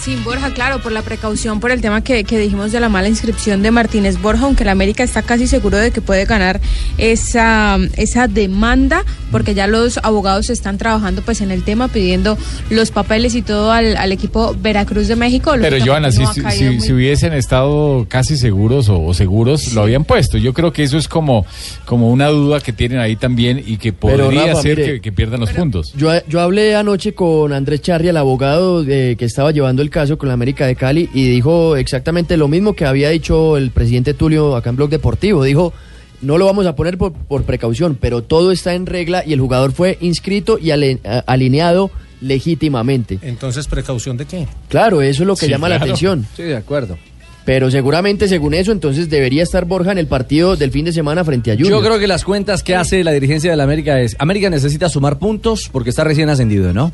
Sin Borja, claro, por la precaución, por el tema que, que dijimos de la mala inscripción de Martínez Borja, aunque el América está casi seguro de que puede ganar esa, esa demanda, porque ya los abogados están trabajando pues en el tema, pidiendo los papeles y todo al, al equipo Veracruz de México. Pero Joana, si, no si- caído si- muy- si hubiesen estado casi seguros o, o seguros, lo habían puesto. Yo creo que eso es como, como una duda que tienen ahí también y que podría Rafa, ser mire, que, que pierdan los puntos. Yo, yo hablé anoche con Andrés Charri, el abogado de- que estaba llevando el caso con la América de Cali y dijo exactamente lo mismo que había dicho el presidente Tulio acá en Blog Deportivo. Dijo, no lo vamos a poner por, por precaución, pero todo está en regla y el jugador fue inscrito y ale- alineado legítimamente. Entonces, ¿precaución de qué? Claro, eso es lo que Sí, llama la atención. Sí, de acuerdo. Pero seguramente según eso, entonces debería estar Borja en el partido del fin de semana frente a Junior. Yo creo que las cuentas que hace la dirigencia de la América es, América necesita sumar puntos porque está recién ascendido, ¿no?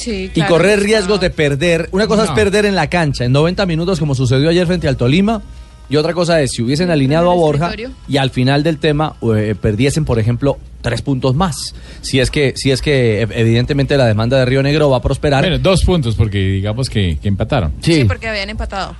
Sí, Y correr riesgos de perder. Una cosa es perder en la cancha en 90 minutos como sucedió ayer frente al Tolima. Y otra cosa es si hubiesen alineado a Borja y al final del tema eh, perdiesen, por ejemplo, tres puntos más. Si es que, si es que eh, evidentemente la demanda de Río Negro va a prosperar. Bueno, dos puntos porque digamos que, que empataron. Sí, porque habían empatado.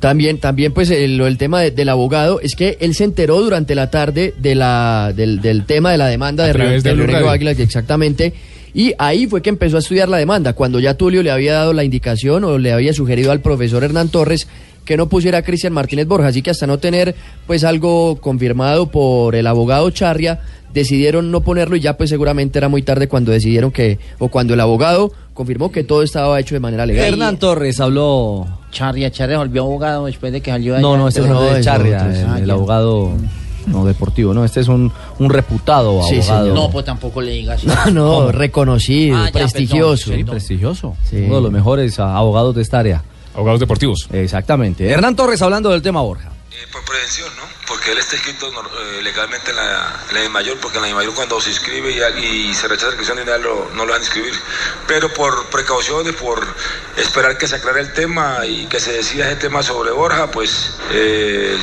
También, también pues el, lo- el tema de- del abogado es que él se enteró durante la tarde de la, del, del tema de la demanda A de Río, de Río Negro. Águila, que exactamente. Y ahí fue que empezó a estudiar la demanda, cuando ya Tulio le había dado la indicación o le había sugerido al profesor Hernán Torres que no pusiera a Cristian Martínez Borja. Así que hasta no tener pues algo confirmado por el abogado Charria, decidieron no ponerlo y ya pues seguramente era muy tarde cuando decidieron que, o cuando el abogado confirmó que todo estaba hecho de manera legal. Hernán Torres habló. Charria, Charria volvió abogado después de que salió No, allá. no, este es No, de es Charria, el, ah, el abogado no deportivo, no, este es un, un reputado Sí, abogado. señor. No, pues tampoco le digas. No, no, reconocido, Ah, ya, prestigioso. perdón, Sí, prestigioso. Sí. Uno de los mejores abogados de esta área. Abogados deportivos. Exactamente. Hernán Torres hablando del tema Borja. por prevención, ¿no? Porque él está inscrito eh, legalmente en la, en la mayor, porque en la mayor cuando se inscribe y, y se rechaza la inscripción de lo, no lo van a inscribir. Pero por precauciones, por esperar que se aclare el tema y que se decida ese tema sobre Borja, pues eh,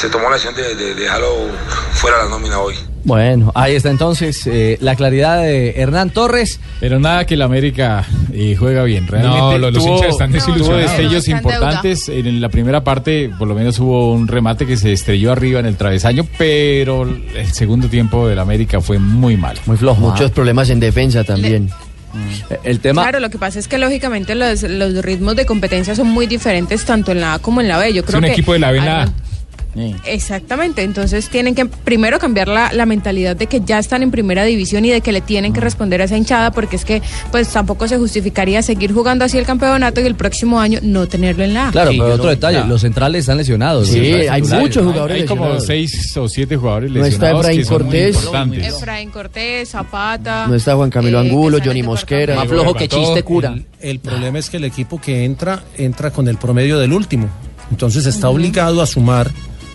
se tomó la decisión de, de dejarlo fuera de la nómina hoy. Bueno, ahí está entonces eh, la claridad de Hernán Torres. Pero nada que la América eh, juega bien. Realmente No, lo- los tuvo, hinchas están tuvo desilusionados. destellos No, en importantes. En la primera parte, por lo menos hubo un remate que se estrelló arriba en el travesaño, pero el segundo tiempo del América fue muy malo. Muy flojo. Muchos problemas en defensa también. El tema. Claro, lo que pasa es que lógicamente los, los ritmos de competencia son muy diferentes tanto en la A como en la B. Yo Es creo un que equipo de la B en la A. Exactamente, entonces tienen que primero cambiar la, la mentalidad de que ya están en primera división y de que le tienen que responder a esa hinchada porque es que pues tampoco se justificaría seguir jugando así el campeonato y el próximo año no tenerlo en la A. Claro, Sí, pero otro no- detalle, ya. los centrales están lesionados. Sí, centrales hay muchos jugadores Hay como lesionados. seis o siete jugadores No está lesionados Efraín Cortés. Efraín Cortés, Zapata. No está Juan Camilo eh, Angulo, Johnny Mosquera. Más flojo que chiste cura. El, el problema es que el equipo que entra, entra con el promedio del último. Entonces está obligado a sumar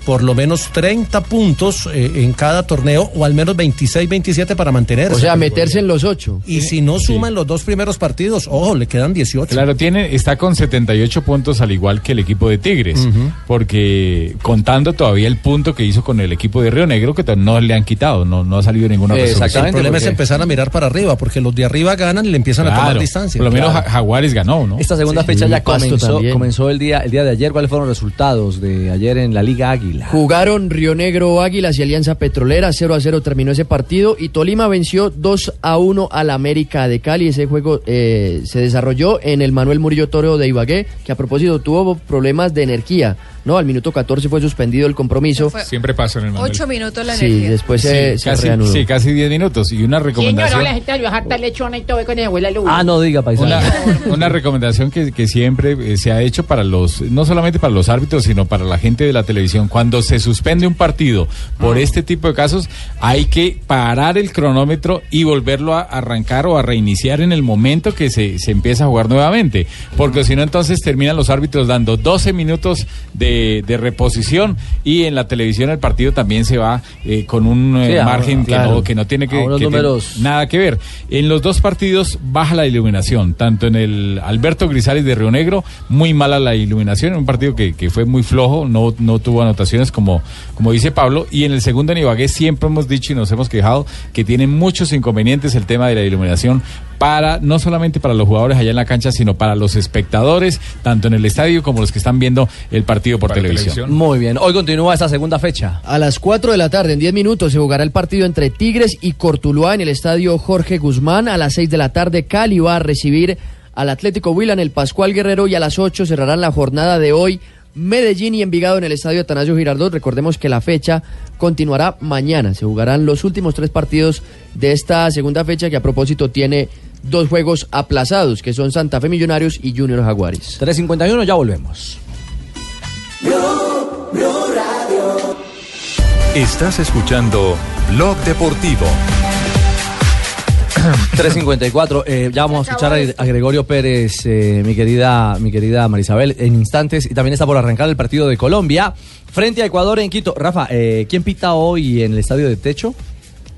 por lo menos 30 puntos eh, en cada torneo o al menos 26, 27 para mantenerse. O sea, meterse en los ocho. Y si no suman los dos primeros partidos, ojo, le quedan 18. Claro, tiene, está con 78 puntos al igual que el equipo de Tigres, porque contando todavía el punto que hizo con el equipo de Río Negro, que no le han quitado, no, no ha salido ninguna El resolución. problema es empezar a mirar para arriba, porque los de arriba ganan y le empiezan a tomar distancia. Por lo menos Claro. Jaguares ganó, ¿no? Esta segunda Sí, fecha ya comenzó, comenzó el día el día de ayer. ¿Cuáles fueron los resultados de ayer en la Liga Águila? Jugaron Río Negro Águilas y Alianza Petrolera, 0 a 0 terminó ese partido y Tolima venció 2 a 1 al América de Cali. Ese juego eh, se desarrolló en el Manuel Murillo Toro de Ibagué, que a propósito tuvo problemas de energía, ¿no? Al minuto 14 fue suspendido el compromiso. Siempre pasa en el Manuel. Ocho minutos la Sí, energía. después se, Sí, se casi, reanudó. sí, casi 10 minutos. Y una recomendación. la gente harta lechona y todo con el Luz. Ah, no diga paisano. Una, una recomendación que, que siempre eh, se ha hecho para los, no solamente para los árbitros, sino para la gente de la televisión. Cuando se suspende un partido por este tipo de casos, hay que parar el cronómetro y volverlo a arrancar o a reiniciar en el momento que se, se empieza a jugar nuevamente. Porque si no, entonces terminan los árbitros dando 12 minutos de, de reposición y en la televisión el partido también se va eh, con un eh, margen que, no, que no tiene que, que números. nada que ver. En los dos partidos baja la iluminación, tanto en el Alberto Grisales de Río Negro, muy mala la iluminación, en un partido que, que fue muy flojo, no, no tuvo como, como dice Pablo, y en el segundo en Ibagué siempre hemos dicho y nos hemos quejado que tiene muchos inconvenientes el tema de la iluminación para no solamente para los jugadores allá en la cancha, sino para los espectadores, tanto en el estadio como los que están viendo el partido por televisión. Muy bien. Hoy continúa esta segunda fecha. A las 4 de la tarde, en 10 minutos, se jugará el partido entre Tigres y Cortuluá en el estadio Jorge Guzmán. A las 6 de la tarde, Cali va a recibir al Atlético Huila en el Pascual Guerrero y a las 8 cerrarán la jornada de hoy. Medellín y Envigado en el estadio Atanasio Girardot. Recordemos que la fecha continuará mañana. Se jugarán los últimos tres partidos de esta segunda fecha que a propósito tiene dos juegos aplazados, que son Santa Fe Millonarios y Junior Jaguares. 3.51, ya volvemos. Estás escuchando Blog Deportivo. 354, eh, ya vamos a escuchar a, a Gregorio Pérez, eh, mi querida, mi querida Marisabel, en instantes, y también está por arrancar el partido de Colombia frente a Ecuador en Quito. Rafa, eh, ¿quién pita hoy en el estadio de techo?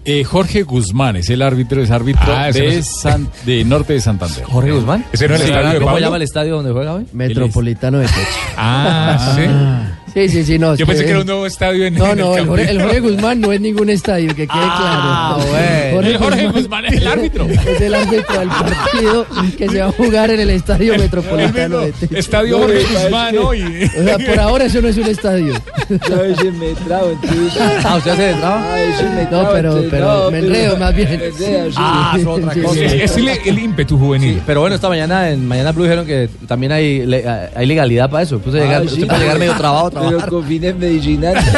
Eh, Jorge Guzmán es el árbitro, es árbitro Ah, de, no es- San- de Norte de Santander. ¿Jorge Guzmán? ¿Ese no es el Sí, estadio de ¿Cómo llama el estadio donde juega hoy? Metropolitano de Techo. Ah, sí. Sí, sí, sí, no. Yo pensé que era un nuevo estadio en No, en no, el. Jorge, el Jorge Guzmán no es ningún estadio, que quede Ah, claro. bueno. El Jorge Guzmán es el árbitro. Es el árbitro del partido que se va a jugar en el Estadio Metropolitano de Techo. Estadio Jorge Guzmán hoy. O sea, por ahora eso no es un estadio. Yo a veces me trabo, entonces. Ah, ¿usted hace de traba? A veces me No, trabo, pero, entonces, pero no, me pero- enredo más bien. Ah, es otra cosa. Es, el, el ímpetu juvenil. Pero bueno, esta mañana en Mañana Blue dijeron que también hay, le- hay legalidad para eso. Puse Ah, usted puede llegar medio trabado a Pero medicinales.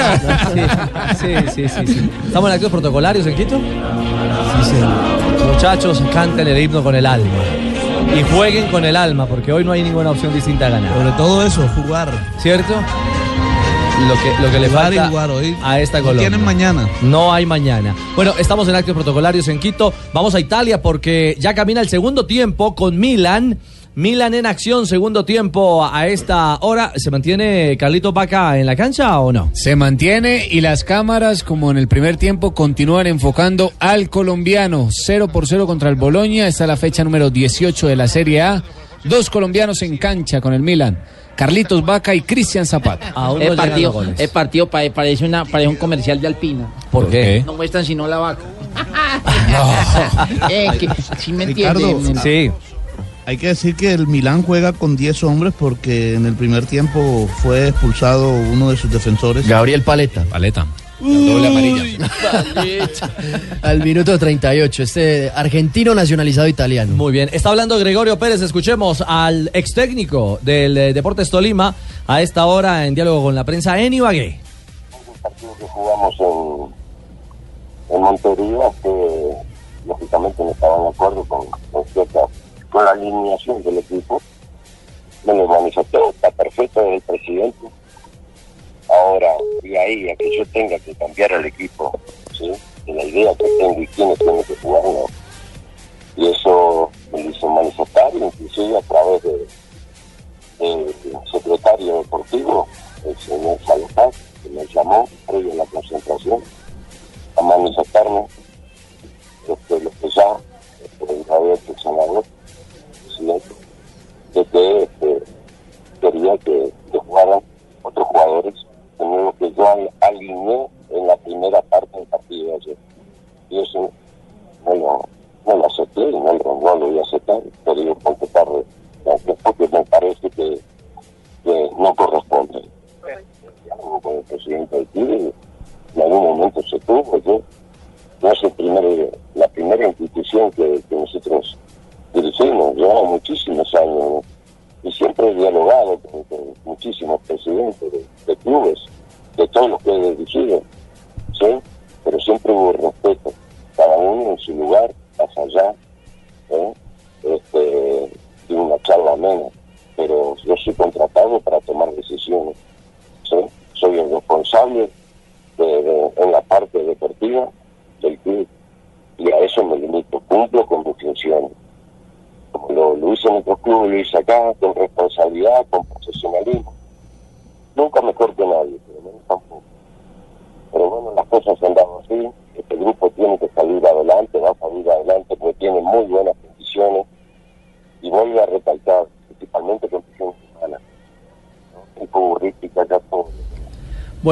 Sí, sí, sí, sí. ¿Estamos en actos protocolarios en Quito? Sí. Muchachos, canten el himno con el alma. Y jueguen con el alma, porque hoy no hay ninguna opción distinta a ganar. Sobre todo eso, jugar. ¿Cierto? Lo que, lo que le falta jugar hoy. a esta Colombia. tienen mañana. No hay mañana. Bueno, estamos en actos protocolarios en Quito. Vamos a Italia porque ya camina el segundo tiempo con Milan. Milan en acción, segundo tiempo a esta hora. ¿Se mantiene Carlito Paca en la cancha o no? Se mantiene y las cámaras, como en el primer tiempo, continúan enfocando al colombiano. 0 por 0 contra el Boloña. Está la fecha número 18 de la Serie A. Dos colombianos en cancha con el Milan. Carlitos Vaca y Cristian Zapata. El partido, el partido pa- parece, una, parece un comercial de Alpina. ¿Por qué? No muestran sino la vaca. Eh, que, ¿Sí me Ricardo, entienden? Sí. Hay que decir que el Milán juega con 10 hombres porque en el primer tiempo fue expulsado uno de sus defensores. Gabriel Paleta. Paleta. Doble amarilla. Al minuto 38, este argentino nacionalizado italiano. Muy bien. Está hablando Gregorio Pérez. Escuchemos al ex técnico del eh, Deportes Tolima a esta hora en diálogo con la prensa en Ibagué. que jugamos en, en Montería, que lógicamente no estaban de acuerdo con, con cierta- con la alineación del equipo. Me lo manifesté, está perfecto el presidente. Ahora, de ahí a que yo tenga que cambiar al equipo, ¿sí? de la idea que tengo y quiénes tienen que jugar, no. Y eso me lo hizo manifestar, inclusive a través de, del secretario deportivo, el señor Salazar, que me llamó previo a la concentración a manifestarme este, lo que ya este, había presidente, de que este, quería que, jugaran otros jugadores, de nuevo que yo al- alineé en la primera parte del partido ayer. Y eso no lo, acepté, no, lo- no lo voy a aceptar, pero yo porque tarde, porque me parece que, que no corresponde diálogo con el presidente de Chile, en algún momento se tuvo, yo no es el primer, la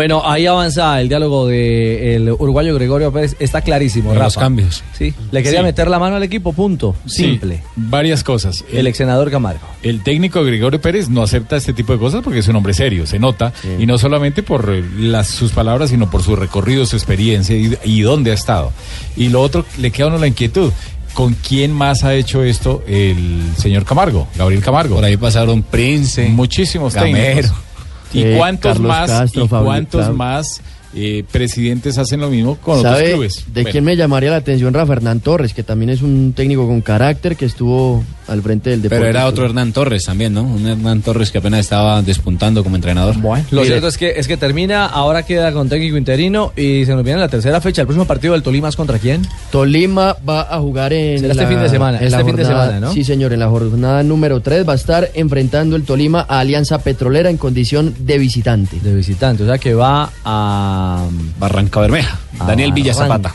Bueno, ahí avanza el diálogo del uruguayo Gregorio Pérez. Está clarísimo, Los cambios. Sí, le quería Sí. meter la mano al equipo, punto. Simple. Sí, varias cosas. El ex senador Camargo. El técnico Gregorio Pérez no acepta este tipo de cosas porque es un hombre serio, se nota, y no solamente por eh, las, sus palabras, sino por su recorrido, su experiencia y, y dónde ha estado. Y lo otro, le queda a uno la inquietud. ¿Con quién más ha hecho esto el señor Camargo, Gabriel Camargo? Por ahí pasaron Prince, muchísimos Gamero. técnicos. ¿Y Sí, cuántos Carlos más? Castro, ¿Y cuántos más eh, presidentes hacen lo mismo con otros ¿Sabe clubes. de Bueno. quién me llamaría la atención? Rafa Hernán Torres, que también es un técnico con carácter que estuvo al frente del deporte. Pero era otro Hernán Torres también, ¿no? Un Hernán Torres que apenas estaba despuntando como entrenador. Lo cierto es que, es que termina, ahora queda con técnico interino y se nos viene la tercera fecha. ¿El próximo partido del Tolima es contra quién? Tolima va a jugar en Será este la- fin de semana, en este fin de semana, ¿no? Sí, señor, en la jornada número 3 va a estar enfrentando el Tolima a Alianza Petrolera en condición de visitante. De visitante, o sea que va a Barranca Bermeja. Daniel Villa Zapata.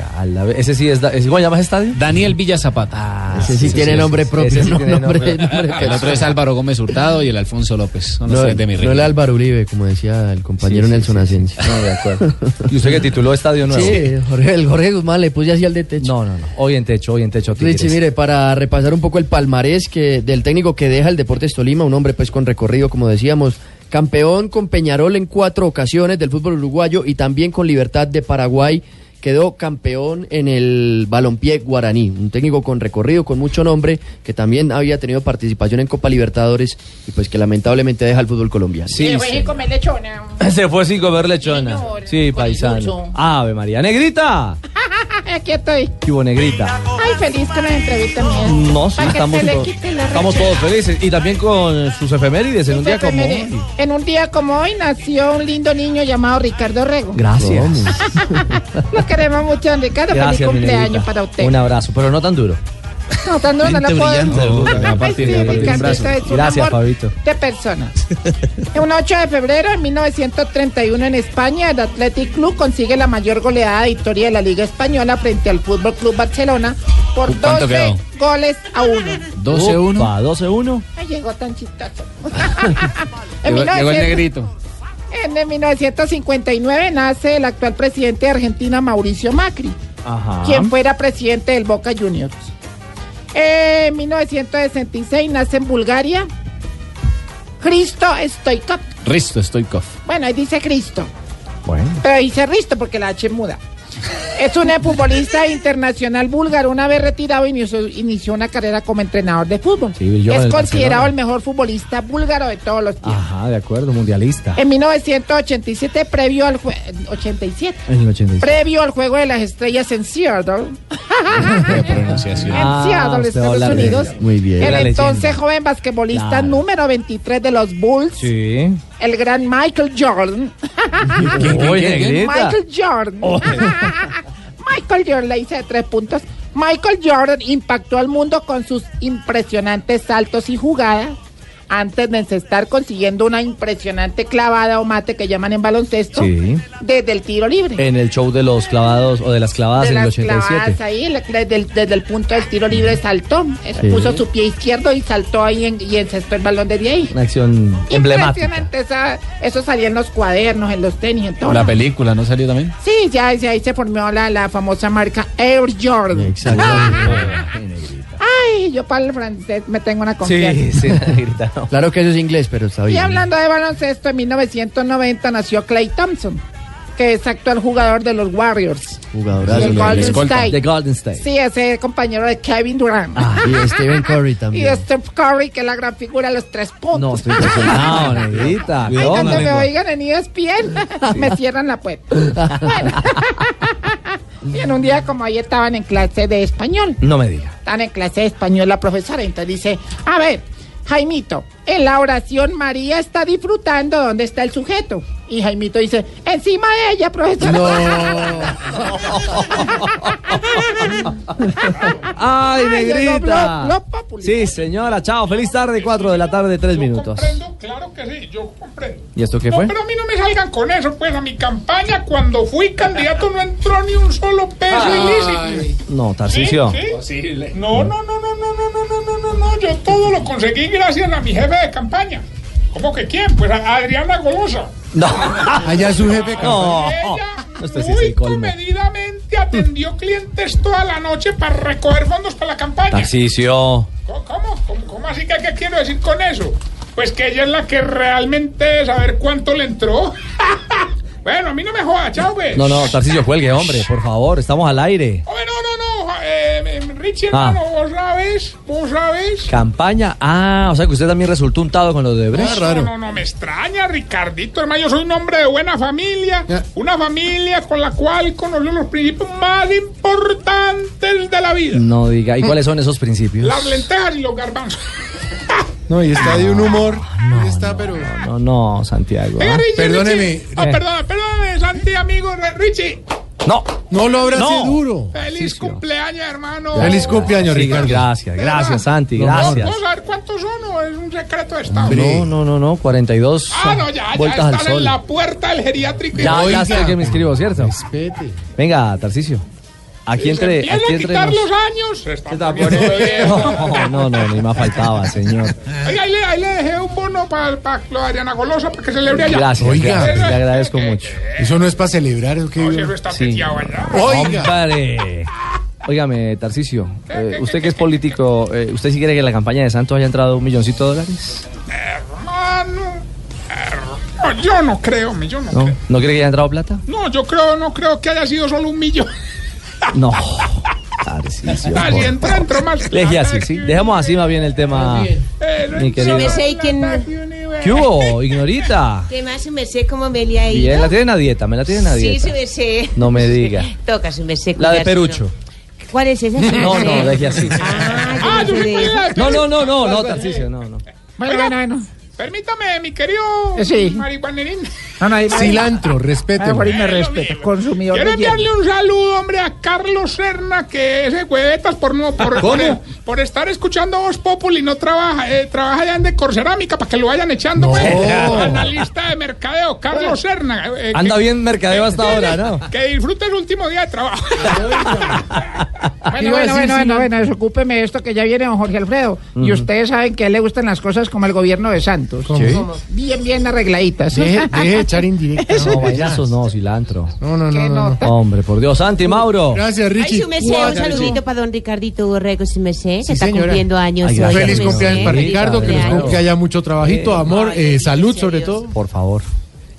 Ese sí es, ¿es- ¿cómo se llama ese estadio? Daniel Villa Zapata. Ese sí tiene nombre propio, ese sí no tiene nombre- nombre. nombre El otro es Álvaro Gómez Hurtado y el Alfonso López. Son los No, tres de mi no el Álvaro Uribe, como decía el compañero Sí, sí, Nelson sí, Asensio. No, de acuerdo. ¿Y usted que tituló Estadio Nuevo? Sí, Jorge, el Jorge Guzmán le puse así al de techo. No, no, no. Hoy en techo, hoy en techo. Richie, mire, para repasar un poco el palmarés que del técnico que deja el Deportes Tolima, un hombre pues con recorrido, como decíamos, campeón con Peñarol en cuatro ocasiones del fútbol uruguayo y también con Libertad de Paraguay. Quedó campeón en el balompié guaraní, un técnico con recorrido, con mucho nombre, que también había tenido participación en Copa Libertadores y pues que lamentablemente deja el fútbol colombiano. Sí, voy a comer lechona. Se fue sin comer lechona. Sí, paisano. Ave María. ¡Negrita! Aquí estoy. ¿Qué hubo, negrita? Ay, feliz con la entrevista mía. No, sí, Pa' que estamos, se le todos- quite la estamos todos felices. Y también con sus efemérides en un día como hoy. En un día como hoy nació un lindo niño llamado Ricardo Rego. Gracias. Lo queremos mucho, don Ricardo. Gracias, Feliz mi cumpleaños para usted. Un abrazo, pero no tan duro. No, tan duro no la Mente puedo. a partir- sí, a partir un Ricardo, brazo. esto es un Gracias, amor Fabito. De personas. Un 8 de febrero de 1931 en España, el Athletic Club consigue la mayor goleada de historia de la Liga Española frente al Fútbol Club Barcelona por ¿Cuánto 12 quedó? goles a 1. 12-1. Opa, 12-1. Ay, llegó tan chistoso. Llegó, llegó el 1900 negrito. En 1959 nace el actual presidente de Argentina, Mauricio Macri, Ajá. quien fuera presidente del Boca Juniors. En 1966 nace en Bulgaria Cristo Stoikov. Risto Stoikov. Bueno, ahí dice Cristo, Bueno. pero dice Risto porque la H muda. Es un futbolista internacional búlgaro. Una vez retirado, inició, inició una carrera como entrenador de fútbol. Sí, es considerado el mejor futbolista búlgaro de todos los tiempos. Ajá, de acuerdo, mundialista. En 1987, previo al jue- 87, En el 86. previo al juego de las estrellas en Seattle, en Ah, Seattle, Estados Unidos, Muy bien. el entonces joven basquetbolista número 23 de los Bulls, Sí. El gran Michael Jordan. Oye. Michael Jordan. Michael Jordan le hice tres puntos. Michael Jordan impactó al mundo con sus impresionantes saltos y jugadas. Antes de estar consiguiendo una impresionante clavada o mate que llaman en baloncesto Sí. desde el tiro libre. En el show de los clavados o de las clavadas de en el las 87. clavadas ahí, desde, el, desde el punto del tiro libre saltó. Eh, Sí. Puso su pie izquierdo y saltó ahí en- y encestó el balón desde ahí. Una acción emblemática. Impresionante, esa- eso salía en los cuadernos, en los tenis, en todo. La película, ¿no salió también? Sí, ya, ya ahí se formó la, la famosa marca Air Jordan. Ay, yo para el francés me tengo una confianza. Sí, sí. Claro que eso es inglés, pero está Y bien. hablando de baloncesto, en 1990 nació Clay Thompson, que es actual jugador de los Warriors. Jugadorazo. Y el Golden State. De Golden State. Sí, ese compañero de Kevin Durant. Y de Stephen Curry Y también. de Steph Curry, que es la gran figura de los tres puntos. No, estoy impresionado, negrita. Ay, donde me oigan en ESPN, me cierran la puerta. Bueno. Y en un día como hoy estaban en clase de español. No me diga. Están en clase de español la profesora, entonces dice, a ver, Jaimito, en la oración María está disfrutando, ¿dónde está el sujeto? Y Jaimito dice, encima de ella, profesora. Ay, Ay, negrita. Sí, señora, chao. Feliz tarde, 4 de la tarde, 3 minutos. Claro que sí, yo comprendo. ¿Y esto qué no, fue? pero a mí no me salgan con eso, pues a mi campaña cuando fui candidato no entró ni un solo peso ilícito. No, Tarcicio. ¿Sí? No, no, no, no, no, no, no, no, no, no, no, yo todo lo conseguí gracias a mi jefe de campaña. ¿Cómo que quién? Pues a Adriana Golosa. No. Allá es su jefe No. Este sí es muy el colmo. comedidamente atendió clientes toda la noche para recoger fondos para la campaña. Tarcicio. ¿Cómo, cómo, cómo, así que qué quiero decir con eso? Pues que ella es la que realmente saber cuánto le entró. bueno, a mí no me joda, chao, pues. No, no, Tarcicio, cuelgue, hombre, por favor. Estamos al aire. Oye, no, no, no, eh, eh, Richie, Ah. hermano, vos sabés sabes, vos sabes. Campaña. Ah, o sea que usted también resultó untado con lo de Brecht. No, no, no, me extraña, Ricardito, hermano. Yo soy un hombre de buena familia. Una familia con la cual conocí los principios más importantes de la vida. No diga. ¿Y cuáles son esos principios? Las lentejas y los garbanzos. No, y está de un humor. está, pero. No, no, Santiago. Venga, ¿ah? Richie, Perdóneme. Richie. Ah, perdóname, perdóname, Santi, amigo. Richie. No. No lo abrace No. duro. Feliz cumpleaños, hermano. Feliz cumpleaños, Sí, Ricardo. Gracias, gracias, Santi, gracias. ¿Puedo saber cuántos son o es un secreto de Estado? No, no, no, no, 42 Ah, no, ya, ya vueltas al están en sol. la puerta del geriátrico. Ya, ya sé que me inscribo, ¿cierto? Respete. Venga, Tarcicio. Aquí entre, aquí a entre nos- los años. Se está. No, no, no, ni más faltaba, señor. Oiga, ahí le, ahí le dejé un bono para lo de Adriana Golosa para que celebre allá. Gracias, Oiga. gracias, le agradezco mucho. Eso no es para celebrar, ¿o qué? No, si eso está Sí. allá. Oiga. Hombre. Óigame, Tarcicio, eh, usted que es político, eh, ¿usted sí quiere que en la campaña de Santos haya entrado un milloncito de dólares? Hermano. hermano, yo no creo, me- yo no, ¿No? creo. ¿No cree que haya entrado plata? No, yo creo, no creo que haya sido solo un millón. No. Tarcisio. Si por entró, más. Deje así, ¿sí? Dejemos así más bien el tema, Eh, mi querido. Quién. ¿Qué hubo, ignorita? ¿Qué más me sé cómo me le ha ido? Bien, la tienen a dieta, me la tienen a Sí, dieta. su merced. No me diga. Toca su merced. La de. Perucho. ¿Cuál es esa? su No, no, merced? deje así. Ah, yo no. No, no, no, no, no, Tarcisio, no, no. Bueno, bueno, bueno. Permítame, mi querido Sí. marihuanerín. No, no, ahí- Cilantro, respete. Ah, por ahí me respeta, consumidor Quiero de hierro. enviarle un saludo, hombre, a Carlos Serna, que ese huevetas por no por, por, por estar escuchando Voz Populi no trabaja, eh, trabaja ya en Decorcerámica para que lo vayan echando, pues. Analista de mercadeo, Carlos Serna. eh, Anda que- bien mercadeo hasta ahora, ¿no? Que disfrute su último día de trabajo. Bueno, bueno, bueno, bueno, bueno, desocúpeme de esto que ya viene don Jorge Alfredo. Y ustedes saben que a él le gustan las cosas como el gobierno de Santos. ¿Cómo? Sí. Bien, bien arregladitas. Deje, deje de echar indirectas. No, payasos no, cilantro. No, no, no, no, no. Hombre, por Dios, Santi, Mauro. Gracias, Ay, Richie. su merced, un saludito para don Ricardito Borrego, su merced, que Sí, está señora. cumpliendo años Ay, gracias, Feliz su cumpleaños para Ricardo, que, nos- que haya mucho trabajito, amor, eh, salud sobre todo. Por favor.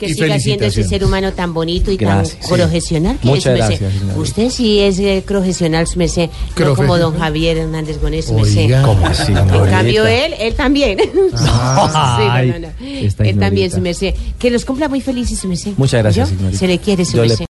Que y siga siendo ese ser humano tan bonito y Gracias, tan profesional que Muchas es, gracias. Usted sí es eh, profesional, su merced, no como don Javier Hernández Bonet, su merced. ¿Cómo así, En cambio, él, él también. Ah. Sí, no, Ay, no, no. esta Él también, su merced. Que los cumpla muy felices, su merced. Muchas gracias. Se le quiere, su merced.